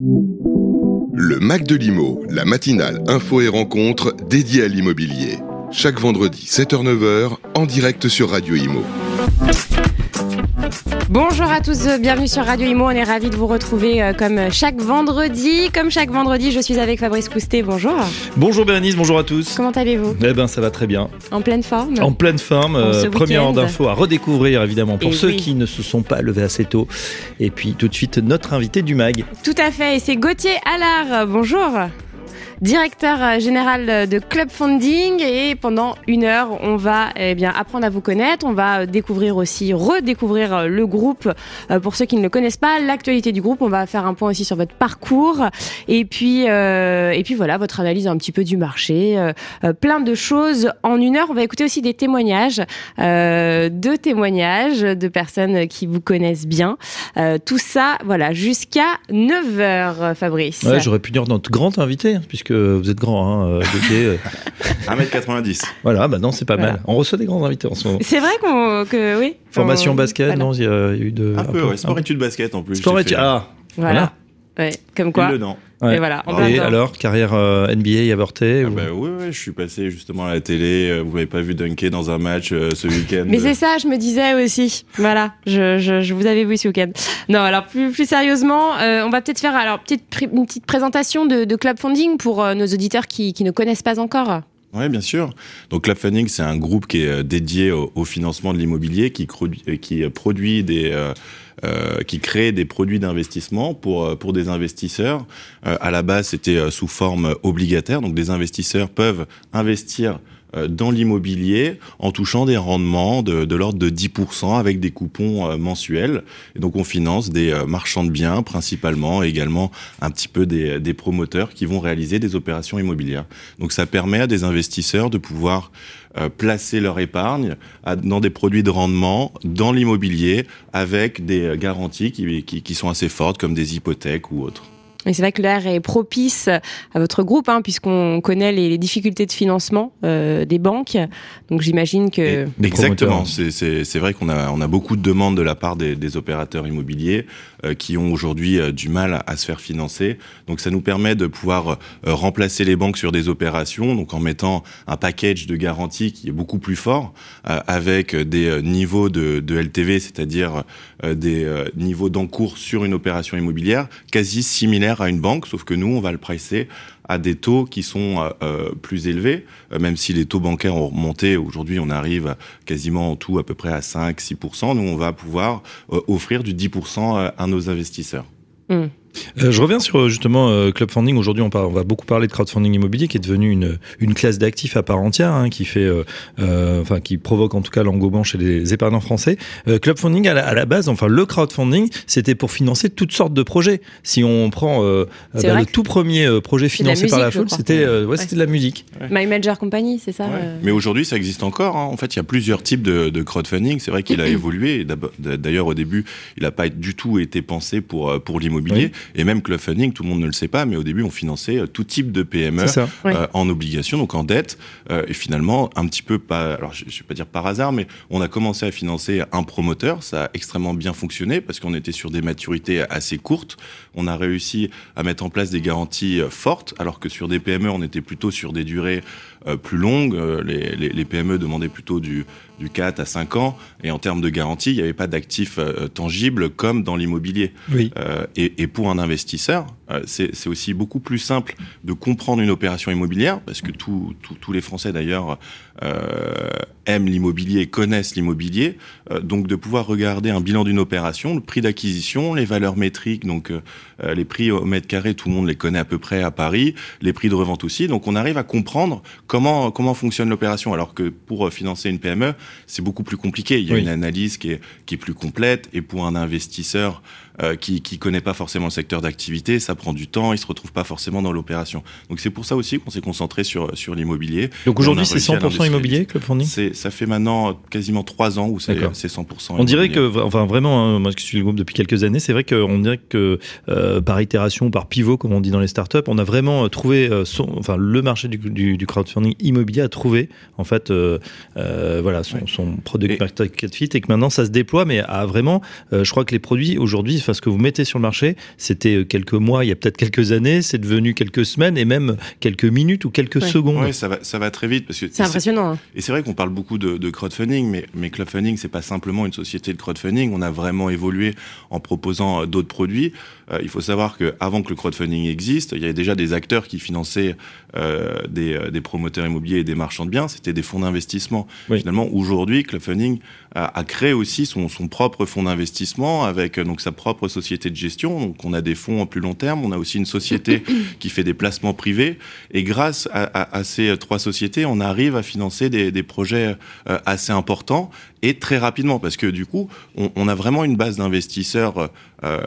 Le Mac de l'Imo, la matinale info et rencontre dédiée à l'immobilier. Chaque vendredi 7h-9h en direct sur Radio Imo. Bonjour à tous, bienvenue sur Radio Imo. On est ravis de vous retrouver euh, comme chaque vendredi. Comme chaque vendredi, je suis avec Fabrice Coustet. Bonjour. Bonjour Bérénice, bonjour à tous. Comment allez-vous? Eh ben ça va très bien. En pleine forme? En pleine forme. Euh, première heure d'info à redécouvrir évidemment pour Et ceux oui. qui ne se sont pas levés assez tôt. Et puis tout de suite notre invité du mag. Tout à fait, et c'est Gauthier Allard. Bonjour. Directeur euh, général de Club Funding et pendant une heure on va eh bien apprendre à vous connaître, on va euh, découvrir aussi redécouvrir euh, le groupe pour ceux qui ne le connaissent pas, l'actualité du groupe, on va faire un point aussi sur votre parcours et puis euh, et puis voilà votre analyse un petit peu du marché, plein de choses en une heure. On va écouter aussi des témoignages, euh, deux témoignages de personnes qui vous connaissent bien. Tout ça, voilà, jusqu'à 9h, Fabrice. Ouais, j'aurais pu dire notre grand invité hein, puisque vous êtes grand. Hein, euh, Gauthier, euh, 1m90. voilà, bah non c'est pas Voilà. mal. On reçoit des grands invités en ce moment. C'est vrai qu'on, que oui. Formation basket, voilà. non il y, a il y a eu de Un peu, ouais. un Sport peu. études basket en plus. Sport études. Ah. Voilà. Ouais, comme quoi. Ouais. Et voilà. en Et alors carrière euh, NBA avortée Ah ou- bah ouais, je suis passé justement à la télé. euh, Vous m'avez pas vu dunker dans un match euh, ce week-end. Mais c'est ça, je me disais aussi. Voilà, je, je, je vous avais vu ce week-end. Non, alors plus, plus sérieusement, euh, on va peut-être faire alors petite, une petite présentation de, de Club Funding pour euh, nos auditeurs qui, qui ne connaissent pas encore. Oui, bien sûr. Donc Club c'est un groupe qui est euh, dédié au, financement de l'immobilier, qui, euh, qui euh, produit des, euh, qui crée des produits d'investissement pour pour des investisseurs. À la base, c'était sous forme obligataire, donc des investisseurs peuvent investir dans l'immobilier en touchant des rendements de, de l'ordre de 10% avec des coupons euh, mensuels. Et donc on finance des euh, marchands de biens principalement, également un petit peu des, des promoteurs qui vont réaliser des opérations immobilières. Donc ça permet à des investisseurs de pouvoir euh, placer leur épargne dans des produits de rendement, dans l'immobilier, avec des euh, garanties qui, qui, qui sont assez fortes, comme des hypothèques ou autres. Et c'est vrai que l'air est propice à votre groupe, hein, puisqu'on connaît les, les difficultés de financement euh, des banques. Donc j'imagine que. Et- Exactement. C'est- C'est c'est vrai qu'on a, on a beaucoup de demandes de la part des, des opérateurs immobiliers qui ont aujourd'hui euh, du mal à, se faire financer. Donc ça nous permet de pouvoir euh, remplacer les banques sur des opérations, donc en mettant un package de garantie qui est beaucoup plus fort, euh, avec des euh, niveaux de, de LTV, c'est-à-dire euh, des euh, niveaux d'encours sur une opération immobilière quasi similaires à une banque, sauf que nous, on va le pricer à des taux qui sont euh, euh, plus élevés, euh, même si les taux bancaires ont remonté. Aujourd'hui, on arrive quasiment en tout à peu près à 5-6%. Nous, on va pouvoir euh, offrir du 10% à nos investisseurs. Hum. Euh, je reviens sur euh, justement euh, Club Funding. Aujourd'hui, on, va beaucoup parler de crowdfunding immobilier, qui est devenu une, une classe d'actifs à part entière, hein, qui fait, euh, euh, enfin, qui provoque en tout cas l'engouement chez les épargnants français. Euh, Club Funding, à la, à la base, enfin, le crowdfunding, c'était pour financer toutes sortes de projets. Si on prend euh, bah, le tout premier projet la financé par la foule, c'était euh, ouais, Ouais. c'était de la musique. My Major Company, c'est ça Ouais. euh, Mais aujourd'hui, ça existe encore. hein. En fait, il y a plusieurs types de, de crowdfunding. C'est vrai qu'il a évolué. D'ailleurs, au début, il n'a pas du tout été pensé pour, pour l'immobilier. Et même crowdfunding, tout le monde ne le sait pas, mais au début, on finançait euh, tout type de PME. Ça. Euh, en obligation, donc en dette. Euh, et finalement, un petit peu pas, alors je, je vais pas dire par hasard, mais on a commencé à financer un promoteur. Ça a extrêmement bien fonctionné parce qu'on était sur des maturités assez courtes. On a réussi à mettre en place des garanties fortes, alors que sur des PME, on était plutôt sur des durées plus longues. Euh, les, les, les PME demandaient plutôt du, du 4 à 5 ans. Et en termes de garantie, il n'y avait pas d'actifs euh, tangibles comme dans l'immobilier. Oui. Euh, et, et pour un investisseur, euh, c'est aussi beaucoup plus simple de comprendre une opération immobilière, parce que tous les Français d'ailleurs euh, aiment l'immobilier connaissent l'immobilier, euh, donc de pouvoir regarder un bilan d'une opération, le prix d'acquisition, les valeurs métriques, donc euh, euh, les prix au mètre carré, tout le monde les connaît à peu près à Paris, les prix de revente aussi, donc on arrive à comprendre comment comment fonctionne l'opération, alors que pour euh, financer une PME, c'est beaucoup plus compliqué. Il y a Oui. une analyse qui est qui est plus complète, et pour un investisseur euh, qui qui connaît pas forcément le secteur d'activité, ça prend du temps, il se retrouve pas forcément dans l'opération. Donc c'est pour ça aussi qu'on s'est concentré sur sur l'immobilier. Donc aujourd'hui, c'est réussi à 100% immobilier. Club Funding C'est ça fait maintenant quasiment trois ans où c'est D'accord. c'est 100%. On dirait immobilier. que, enfin vraiment, hein, moi qui suis le groupe depuis quelques années, c'est vrai qu'on dirait que euh, par itération, par pivot, comme on dit dans les startups, on a vraiment euh, trouvé, son, enfin le marché du, du, du crowdfunding immobilier a trouvé en fait, euh, voilà, son, Ouais. son product Et- market fit et que maintenant ça se déploie, mais à vraiment, je crois que les produits aujourd'hui, enfin ce que vous mettez sur le marché, c'était euh, quelques mois, il y a peut-être quelques années, c'est devenu quelques semaines et même quelques minutes ou quelques secondes. Oui, ça va, ça va très vite. parce que C'est impressionnant. hein. Et c'est vrai qu'on parle beaucoup de, de crowdfunding, mais, mais crowdfunding, c'est pas simplement une société de crowdfunding. On a vraiment évolué en proposant euh, d'autres produits. Euh, il faut savoir qu'avant que le crowdfunding existe, il y avait déjà des acteurs qui finançaient euh, des, euh, des promoteurs immobiliers et des marchands de biens. C'était des fonds d'investissement. Oui. Finalement, aujourd'hui, crowdfunding a, a créé aussi son, son propre fonds d'investissement avec donc sa propre société de gestion. Donc, on a des fonds en plus long terme. On a aussi une société qui fait des placements privés. Et grâce à, à- à ces trois sociétés, on arrive à financer des, des projets euh, assez importants et très rapidement parce que du coup, on, on a vraiment une base d'investisseurs euh,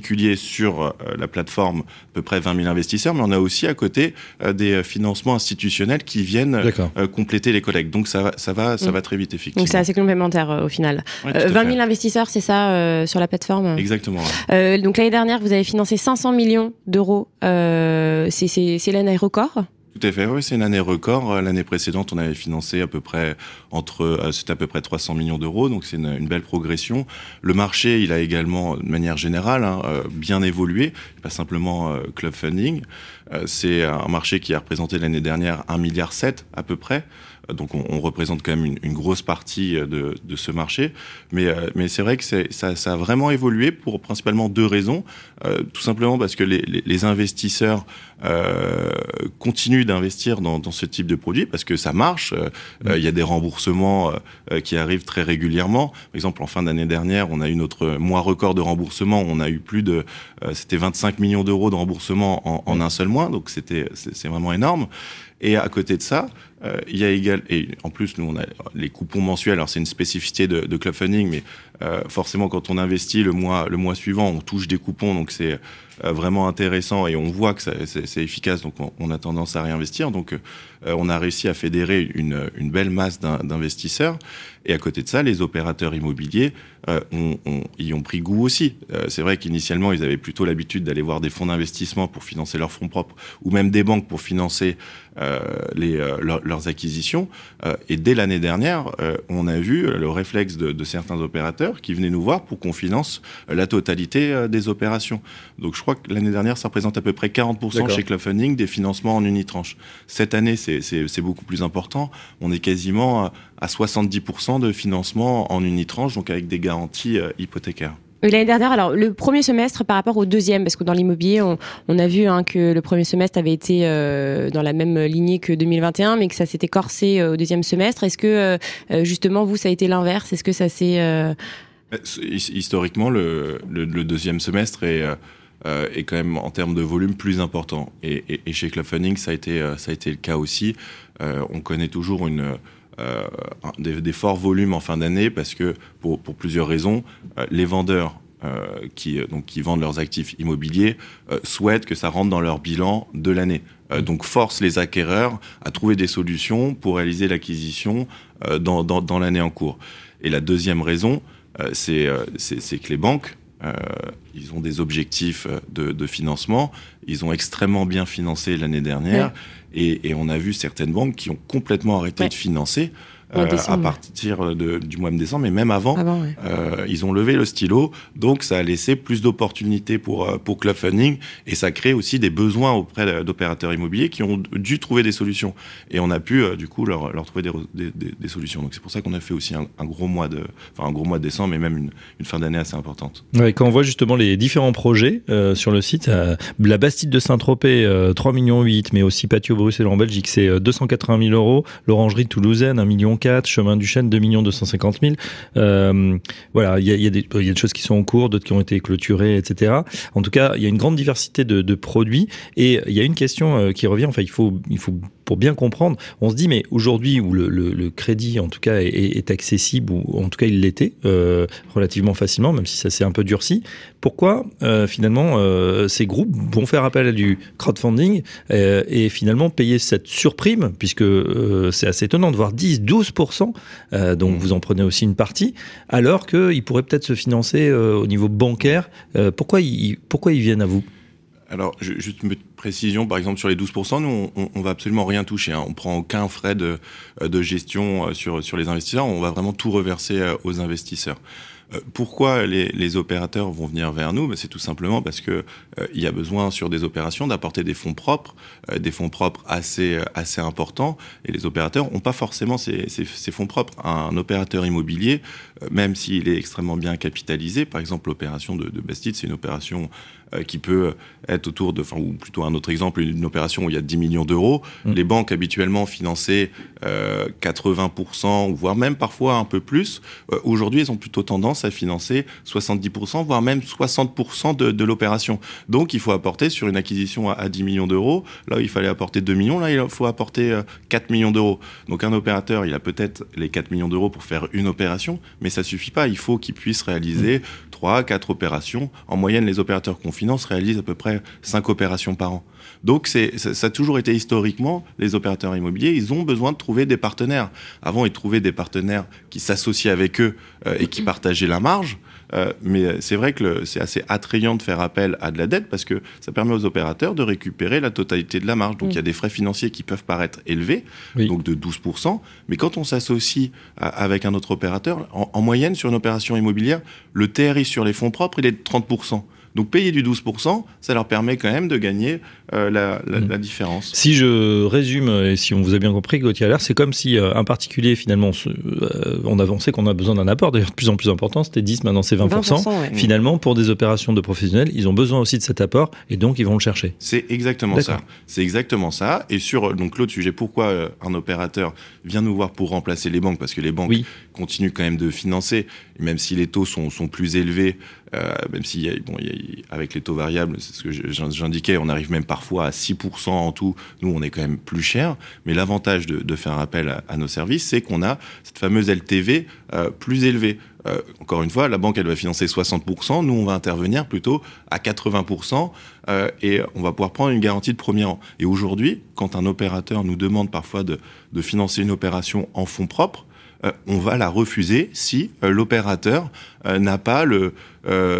particuliers sur euh, la plateforme, à peu près 20 000 investisseurs, mais on a aussi à côté euh, des financements institutionnels qui viennent euh, compléter les collectes. Donc ça va, ça va, ça Mm. va très vite effectivement. Donc c'est assez complémentaire euh, au final. Ouais, Euh, tout à 20 000 fait. investisseurs, c'est ça euh, sur la plateforme? Exactement. ouais. Euh, donc l'année dernière, vous avez financé 500 millions d'euros. Euh, c'est- c'est c'est l'année record? Tout à fait, oui, c'est une année record. Euh, L'année précédente, on avait financé à peu près entre, euh, c'était à peu près 300 millions d'euros, donc c'est une, belle progression. Le marché, il a également, de manière générale, hein, euh, bien évolué, pas simplement club funding. C'est un marché qui a représenté l'année dernière 1,7 milliard à peu près. Donc on, on représente quand même une, une grosse partie euh, de, de ce marché, mais, euh, mais c'est vrai que ça, ça a vraiment évolué pour principalement deux raisons. Euh, tout simplement parce que les, les, les investisseurs euh, continuent d'investir dans, dans ce type de produit parce que ça marche. Euh, euh, Il y a des remboursements qui arrivent très régulièrement. Par exemple, en fin d'année dernière, on a eu notre mois record de remboursement. On a eu plus de, euh, c'était 25 millions d'euros de remboursement en, en un seul mois, donc c'était c'est vraiment énorme. Et à côté de ça, euh, il y a également, et en plus, nous, on a les coupons mensuels. Alors, c'est une spécificité de, de Club Funding, mais euh, forcément, quand on investit le mois, le mois suivant, on touche des coupons, donc c'est euh, vraiment intéressant et on voit que c'est efficace, donc on, a tendance à réinvestir. Donc, euh, on a réussi à fédérer une, une belle masse d'in- d'investisseurs. Et à côté de ça, les opérateurs immobiliers euh, y ont pris goût aussi. Euh, c'est vrai qu'initialement, ils avaient plutôt l'habitude d'aller voir des fonds d'investissement pour financer leurs fonds propres, ou même des banques pour financer euh, les, euh, leur- leurs acquisitions. Et dès l'année dernière, on a vu le réflexe de, de certains opérateurs qui venaient nous voir pour qu'on finance la totalité des opérations. Donc je crois que l'année dernière, ça représente à peu près 40% D'accord. chez Club Funding des financements en unitranche. Cette année, c'est- beaucoup plus important. On est quasiment à- à 70% de financement en unitranche, donc avec des garanties hypothécaires. Oui, L'année dernière, alors le premier semestre par rapport au deuxième, parce que dans l'immobilier, on, on a vu hein, que le premier semestre avait été euh, dans la même lignée que 2021, mais que ça s'était corsé euh, au deuxième semestre. Est-ce que euh, justement vous, ça a été l'inverse? Est-ce que ça s'est his- Historiquement, le, le- le deuxième semestre est, est quand même en termes de volume plus important. Et, et- et chez Club Funding, ça a été, ça a été le cas aussi. On connaît toujours une, euh, des, des forts volumes en fin d'année parce que, pour, pour plusieurs raisons, euh, les vendeurs euh, qui, donc, qui vendent leurs actifs immobiliers souhaitent que ça rentre dans leur bilan de l'année. Euh, donc force les acquéreurs à trouver des solutions pour réaliser l'acquisition dans, dans, dans l'année en cours. Et la deuxième raison, c'est que les banques, euh, ils ont des objectifs de, de financement. Ils ont extrêmement bien financé l'année dernière. Et, et on a vu certaines banques qui ont complètement arrêté Ouais. de financer Euh, à partir de- du mois de décembre, mais même avant. avant ouais. Euh, ils ont levé le stylo, donc ça a laissé plus d'opportunités pour, euh, pour Club Funding et ça crée aussi des besoins auprès d'opérateurs immobiliers qui ont dû trouver des solutions. Et on a pu euh, du coup leur, leur trouver des, re- des, des- des solutions. Donc c'est pour ça qu'on a fait aussi un, un gros mois de, enfin un gros mois de décembre, mais même une, une fin d'année assez importante. Ouais, quand on voit justement les différents projets euh, sur le site, euh, la Bastide de Saint-Tropez, euh, 3 millions 8, mais aussi Patio Bruxelles en Belgique, c'est euh, 280 000 euros. L'Orangerie Toulousaine, 1 million 4. Chemin du Chêne, 2 millions 250 000. Euh, voilà, il y a, il y, a des- il y a des choses qui sont en cours, d'autres qui ont été clôturées, etc. En tout cas, il y a une grande diversité de, de produits et il y a une question euh, qui revient. Enfin, il faut, il faut pour bien comprendre, on se dit, mais aujourd'hui où le, crédit, en tout cas, est, accessible, ou en tout cas il l'était euh, relativement facilement, même si ça s'est un peu durci, pourquoi euh, finalement euh, ces groupes vont faire appel à du crowdfunding et finalement payer cette surprime, puisque c'est assez étonnant de voir 10-12%, euh, donc vous en prenez aussi une partie, alors qu'ils pourraient peut-être se financer au niveau bancaire. Pourquoi, pourquoi ils viennent à vous? Alors, ju- juste une précision, par exemple, sur les 12%, nous, on, on- va absolument rien toucher. Hein. On prend aucun frais de, euh, gestion euh, sur, sur les investisseurs. On va vraiment tout reverser euh, aux investisseurs. pourquoi les, opérateurs vont venir vers nous? Ben, C'est tout simplement parce que il y a besoin sur des opérations d'apporter des fonds propres, des fonds propres assez assez importants, et les opérateurs n'ont pas forcément ces, ces, fonds propres. Un opérateur immobilier, même s'il est extrêmement bien capitalisé, par exemple l'opération de, de Bastide, c'est une opération euh, qui peut être autour de, enfin, ou plutôt un autre exemple, une opération où il y a 10 millions d'euros. Mm. Les banques habituellement finançaient euh, 80%, voire même parfois un peu plus. Euh, aujourd'hui, elles ont plutôt tendance à financer 70%, voire même 60% de, de l'opération. Donc, il faut apporter sur une acquisition à, 10 millions d'euros. Là, il fallait apporter 2 millions. Là, il faut apporter 4 euh, millions d'euros. Donc, un opérateur, il a peut-être les 4 millions d'euros pour faire une opération, mais ça suffit pas. Il faut qu'il puisse réaliser 3, 4 opérations. En moyenne, les opérateurs qu'on finance réalisent à peu près 5 opérations par an. Donc c'est, ça a toujours été historiquement, les opérateurs immobiliers, ils ont besoin de trouver des partenaires. Avant, ils trouvaient des partenaires qui s'associaient avec eux euh, et qui partageaient la marge. Euh, mais c'est vrai que c'est assez attrayant de faire appel à de la dette parce que ça permet aux opérateurs de récupérer la totalité de la marge. Donc il y a des frais financiers qui peuvent paraître élevés, donc de 12%. Mais quand on s'associe avec un autre opérateur, en, en moyenne sur une opération immobilière, le TRI sur les fonds propres, il est de 30%. Donc payer du 12%, ça leur permet quand même de gagner euh, la, la, mm. la, différence. Si je résume, et si on vous a bien compris, Gauthier Allaire, c'est comme si euh, un particulier, finalement, euh, on avançait qu'on a besoin d'un apport, d'ailleurs de plus en plus important, c'était 10, maintenant c'est 20%. 20% ouais. Finalement, pour des opérations de professionnels, ils ont besoin aussi de cet apport, et donc ils vont le chercher. C'est exactement ça. C'est exactement ça. Et sur donc l'autre sujet, pourquoi un opérateur vient nous voir pour remplacer les banques? Parce que les banques oui. Continuent quand même de financer, même si les taux sont, plus élevés, euh, même si avec les taux variables, c'est ce que j'indiquais, on arrive même parfois à 6% en tout. Nous, on est quand même plus cher. Mais l'avantage de, faire appel à, nos services, c'est qu'on a cette fameuse LTV euh, plus élevée. Euh, encore une fois, la banque, elle va financer 60%, nous, on va intervenir plutôt à 80%, euh, et on va pouvoir prendre une garantie de premier rang. Et aujourd'hui, quand un opérateur nous demande parfois de, financer une opération en fonds propres, on va la refuser si euh, l'opérateur euh, n'a pas le,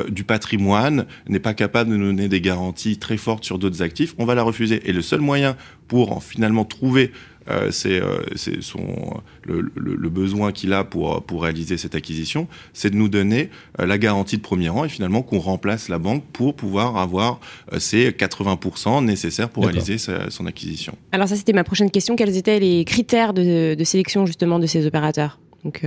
du patrimoine, n'est pas capable de nous donner des garanties très fortes sur d'autres actifs, on va la refuser. Et le seul moyen pour en finalement trouver euh, c'est euh, son le, le, le besoin qu'il a pour pour réaliser cette acquisition, c'est de nous donner euh, la garantie de premier rang et finalement qu'on remplace la banque pour pouvoir avoir ces 80% nécessaires pour réaliser sa, son acquisition. Alors ça c'était ma prochaine question. Quels étaient les critères de, de sélection justement de ces opérateurs? Donc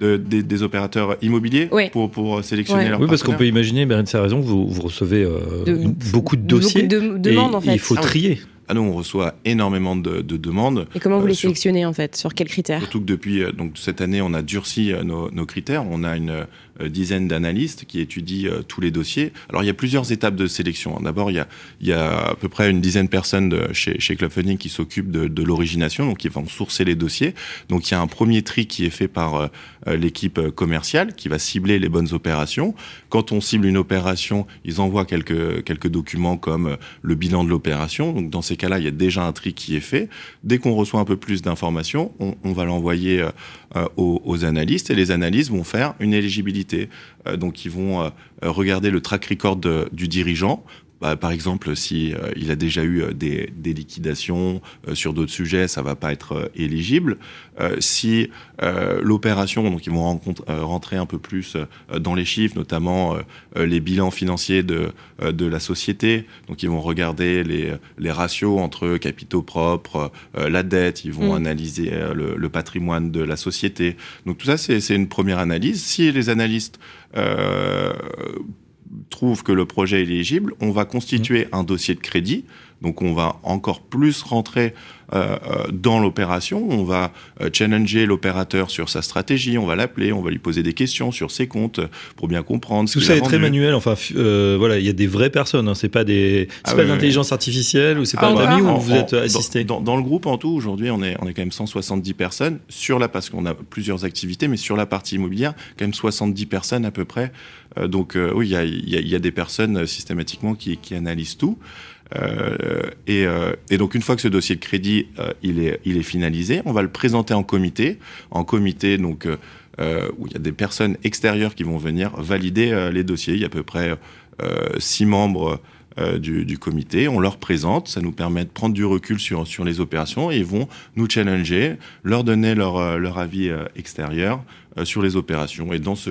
de, des, des, opérateurs immobiliers oui. pour, pour sélectionner ouais. leurs Oui, parce qu'on peut imaginer, Bérine, a raison, vous, vous recevez euh, de, beaucoup de dossiers. Beaucoup de demandes, en fait. Il faut trier. Ah, nous, on reçoit énormément de, de demandes. Et comment vous euh, les sur, sélectionnez en fait? Sur quels critères? Surtout que depuis donc, cette année, on a durci nos, nos critères. On a une euh, dizaine d'analystes qui étudient euh, tous les dossiers. Alors, il y a plusieurs étapes de sélection. D'abord, il il y a à peu près une dizaine de personnes chez, chez Club Funding qui s'occupent de, l'origination, donc qui vont sourcer les dossiers. Donc, il y a un premier tri qui est fait par euh, l'équipe commerciale qui va cibler les bonnes opérations. Quand on cible une opération, ils envoient quelques, quelques documents comme le bilan de l'opération. Donc, dans ces cas-là, il y a déjà un tri qui est fait. Dès qu'on reçoit un peu plus d'informations, on, va l'envoyer aux, aux analystes et les analystes vont faire une éligibilité euh, donc ils vont euh, regarder le track record du dirigeant bah, par exemple, si euh, il a déjà eu euh, des, des liquidations euh, sur d'autres sujets, ça va pas être euh, éligible. Si l'opération, donc ils vont rentrer un peu plus dans les chiffres, notamment les bilans financiers de de la société. Donc ils vont regarder les les ratios entre capitaux propres, la dette. Ils vont mmh. analyser le, le, patrimoine de la société. Donc tout ça, c'est une première analyse. Si les analystes trouve que le projet est éligible, on va constituer un dossier de crédit. Donc on va encore plus rentrer euh, euh, dans l'opération, on va euh, challenger l'opérateur sur sa stratégie, on va l'appeler, on va lui poser des questions sur ses comptes pour bien comprendre. Tout ça est très manuel. Enfin, euh, voilà, il y a des vraies personnes. Hein, c'est pas des, c'est ah, pas oui, l'intelligence oui. artificielle ou c'est pas ah, un ami où vous êtes assisté. Dans, dans, dans, le groupe en tout, aujourd'hui, on est on est quand même 170 personnes sur la parce qu'on a plusieurs activités, mais sur la partie immobilière, quand même 70 personnes à peu près. Euh, donc oui, il y a, y, a, y a des personnes systématiquement qui, qui analysent tout. Euh, et, euh, et, donc une fois que ce dossier de crédit euh, il est finalisé, on va le présenter en comité, en comité donc où il y a des personnes extérieures qui vont venir valider les dossiers. Il y a à peu près six membres. Du, comité, on leur présente, ça nous permet de prendre du recul sur, les opérations et ils vont nous challenger, leur donner leur, leur avis extérieur sur les opérations. Et dans ce,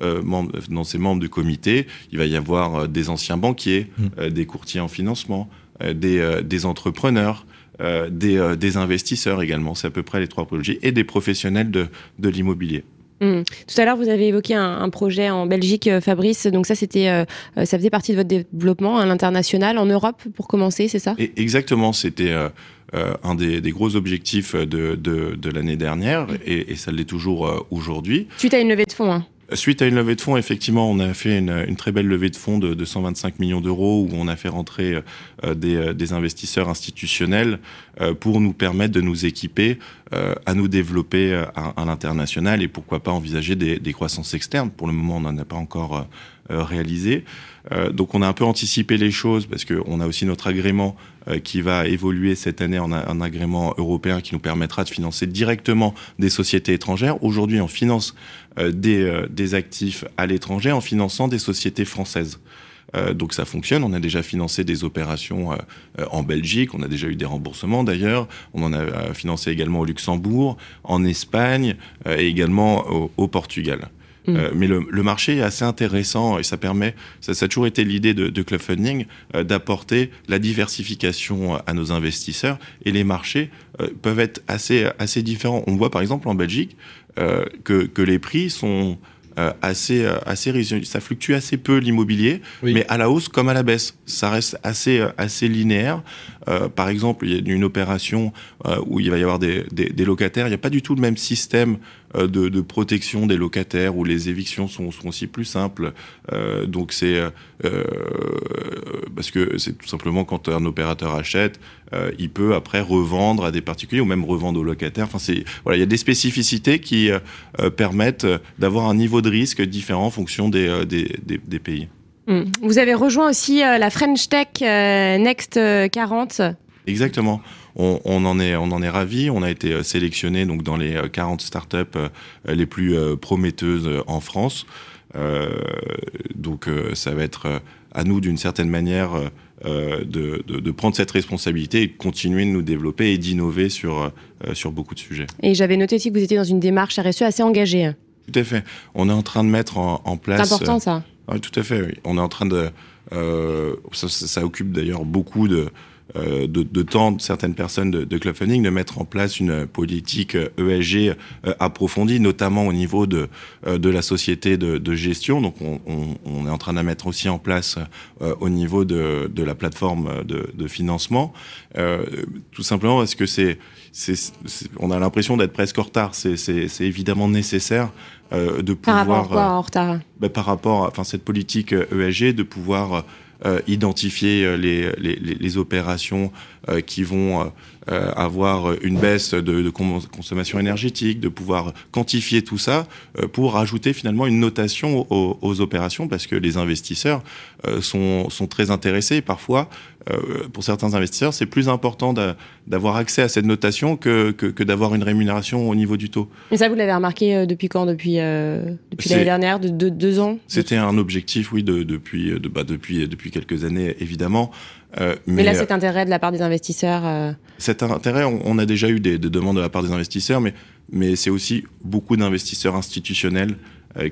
membres, dans ces membres du comité, il va y avoir des anciens banquiers, mmh. des courtiers en financement, des, des entrepreneurs. des, des, investisseurs également, c'est à peu près les trois projets, et des professionnels de, de l'immobilier. Mmh. Tout à l'heure, vous avez évoqué un, projet en Belgique, euh, Fabrice. Donc ça, c'était, euh, euh, ça faisait partie de votre développement à l'international, en Europe, pour commencer, c'est ça? Exactement. C'était un des, gros objectifs de, de, l'année dernière, et, et ça l'est toujours aujourd'hui. Suite à une levée de fonds. Hein. Suite à une levée de fonds, effectivement, on a fait une, très belle levée de fonds de, 125 millions d'euros où on a fait rentrer euh, euh, des, investisseurs institutionnels euh, pour nous permettre de nous équiper, à nous développer à, l'international et pourquoi pas envisager des, des croissances externes. Pour le moment, on n'en a pas encore réalisé. donc on a un peu anticipé les choses parce qu'on a aussi notre agrément qui va évoluer cette année en un agrément européen qui nous permettra de financer directement des sociétés étrangères. Aujourd'hui, on finance euh, euh, des, actifs à l'étranger en finançant des sociétés françaises. Euh, donc ça fonctionne. On a déjà financé des opérations en Belgique, on a déjà eu des remboursements d'ailleurs. On en a financé également au Luxembourg, en Espagne et également au, Portugal. Mm. mais le, marché est assez intéressant et ça permet, ça, a toujours été l'idée de, de Club Funding, d'apporter la diversification à nos investisseurs et les marchés peuvent être assez, assez différents. On voit par exemple en Belgique, euh, que, que, les prix sont euh, assez euh, assez ça fluctue assez peu l'immobilier mais à la hausse comme à la baisse ça reste assez assez linéaire par exemple il y a une opération où il va y avoir des, des, des locataires il n'y a pas du tout le même système euh, de, protection des locataires où les évictions sont, aussi plus simples. Euh, donc c'est euh, parce que c'est tout simplement quand un opérateur achète, il peut après revendre à des particuliers ou même revendre aux locataires. Enfin c'est voilà, il y a des spécificités qui permettent d'avoir un niveau de risque différent en fonction des, des, pays. Hmm. Vous avez rejoint aussi la French Tech Next 40. Exactement on, en est, on en est ravi. On a été euh, sélectionné donc dans les 40 euh, startups euh, les plus prometteuses en France. donc ça va être à nous d'une certaine manière de, prendre cette responsabilité et de continuer de nous développer et d'innover sur, sur beaucoup de sujets. Et j'avais noté aussi que vous étiez dans une démarche RSE assez engagée. Tout à fait. On est en train de mettre en, place. C'est important ça. Oui, tout à fait. Oui. On est en train de. ça occupe d'ailleurs beaucoup de de, de, temps de certaines personnes de, de, de mettre en place une politique ESG euh, approfondie, notamment au niveau de, euh, de la société de, de gestion. Donc on, on, on, est en train de la mettre aussi en place au niveau de, de la plateforme de, de financement, tout simplement parce que c'est, on a l'impression d'être presque en retard. C'est évidemment nécessaire de pouvoir. Par rapport à quoi en retard? ben, Par rapport à enfin, cette politique ESG, de pouvoir euh, identifier euh, les, les, les, opérations euh, qui vont avoir une baisse de, de, consommation énergétique, de pouvoir quantifier tout ça pour rajouter finalement une notation aux, aux opérations parce que les investisseurs sont, sont très intéressés parfois euh, pour certains investisseurs, c'est plus important d'avoir accès à cette notation que, que, d'avoir une rémunération au niveau du taux. Mais ça, vous l'avez remarqué euh, depuis quand? Depuis, euh, depuis l'année dernière, de, deux ans? C'était un objectif, oui, de, depuis, de, bah, depuis, depuis quelques années, évidemment. Mais, là, cet intérêt de la part des investisseurs Cet intérêt, on, a déjà eu des, des, demandes de la part des investisseurs, mais, mais c'est aussi beaucoup d'investisseurs institutionnels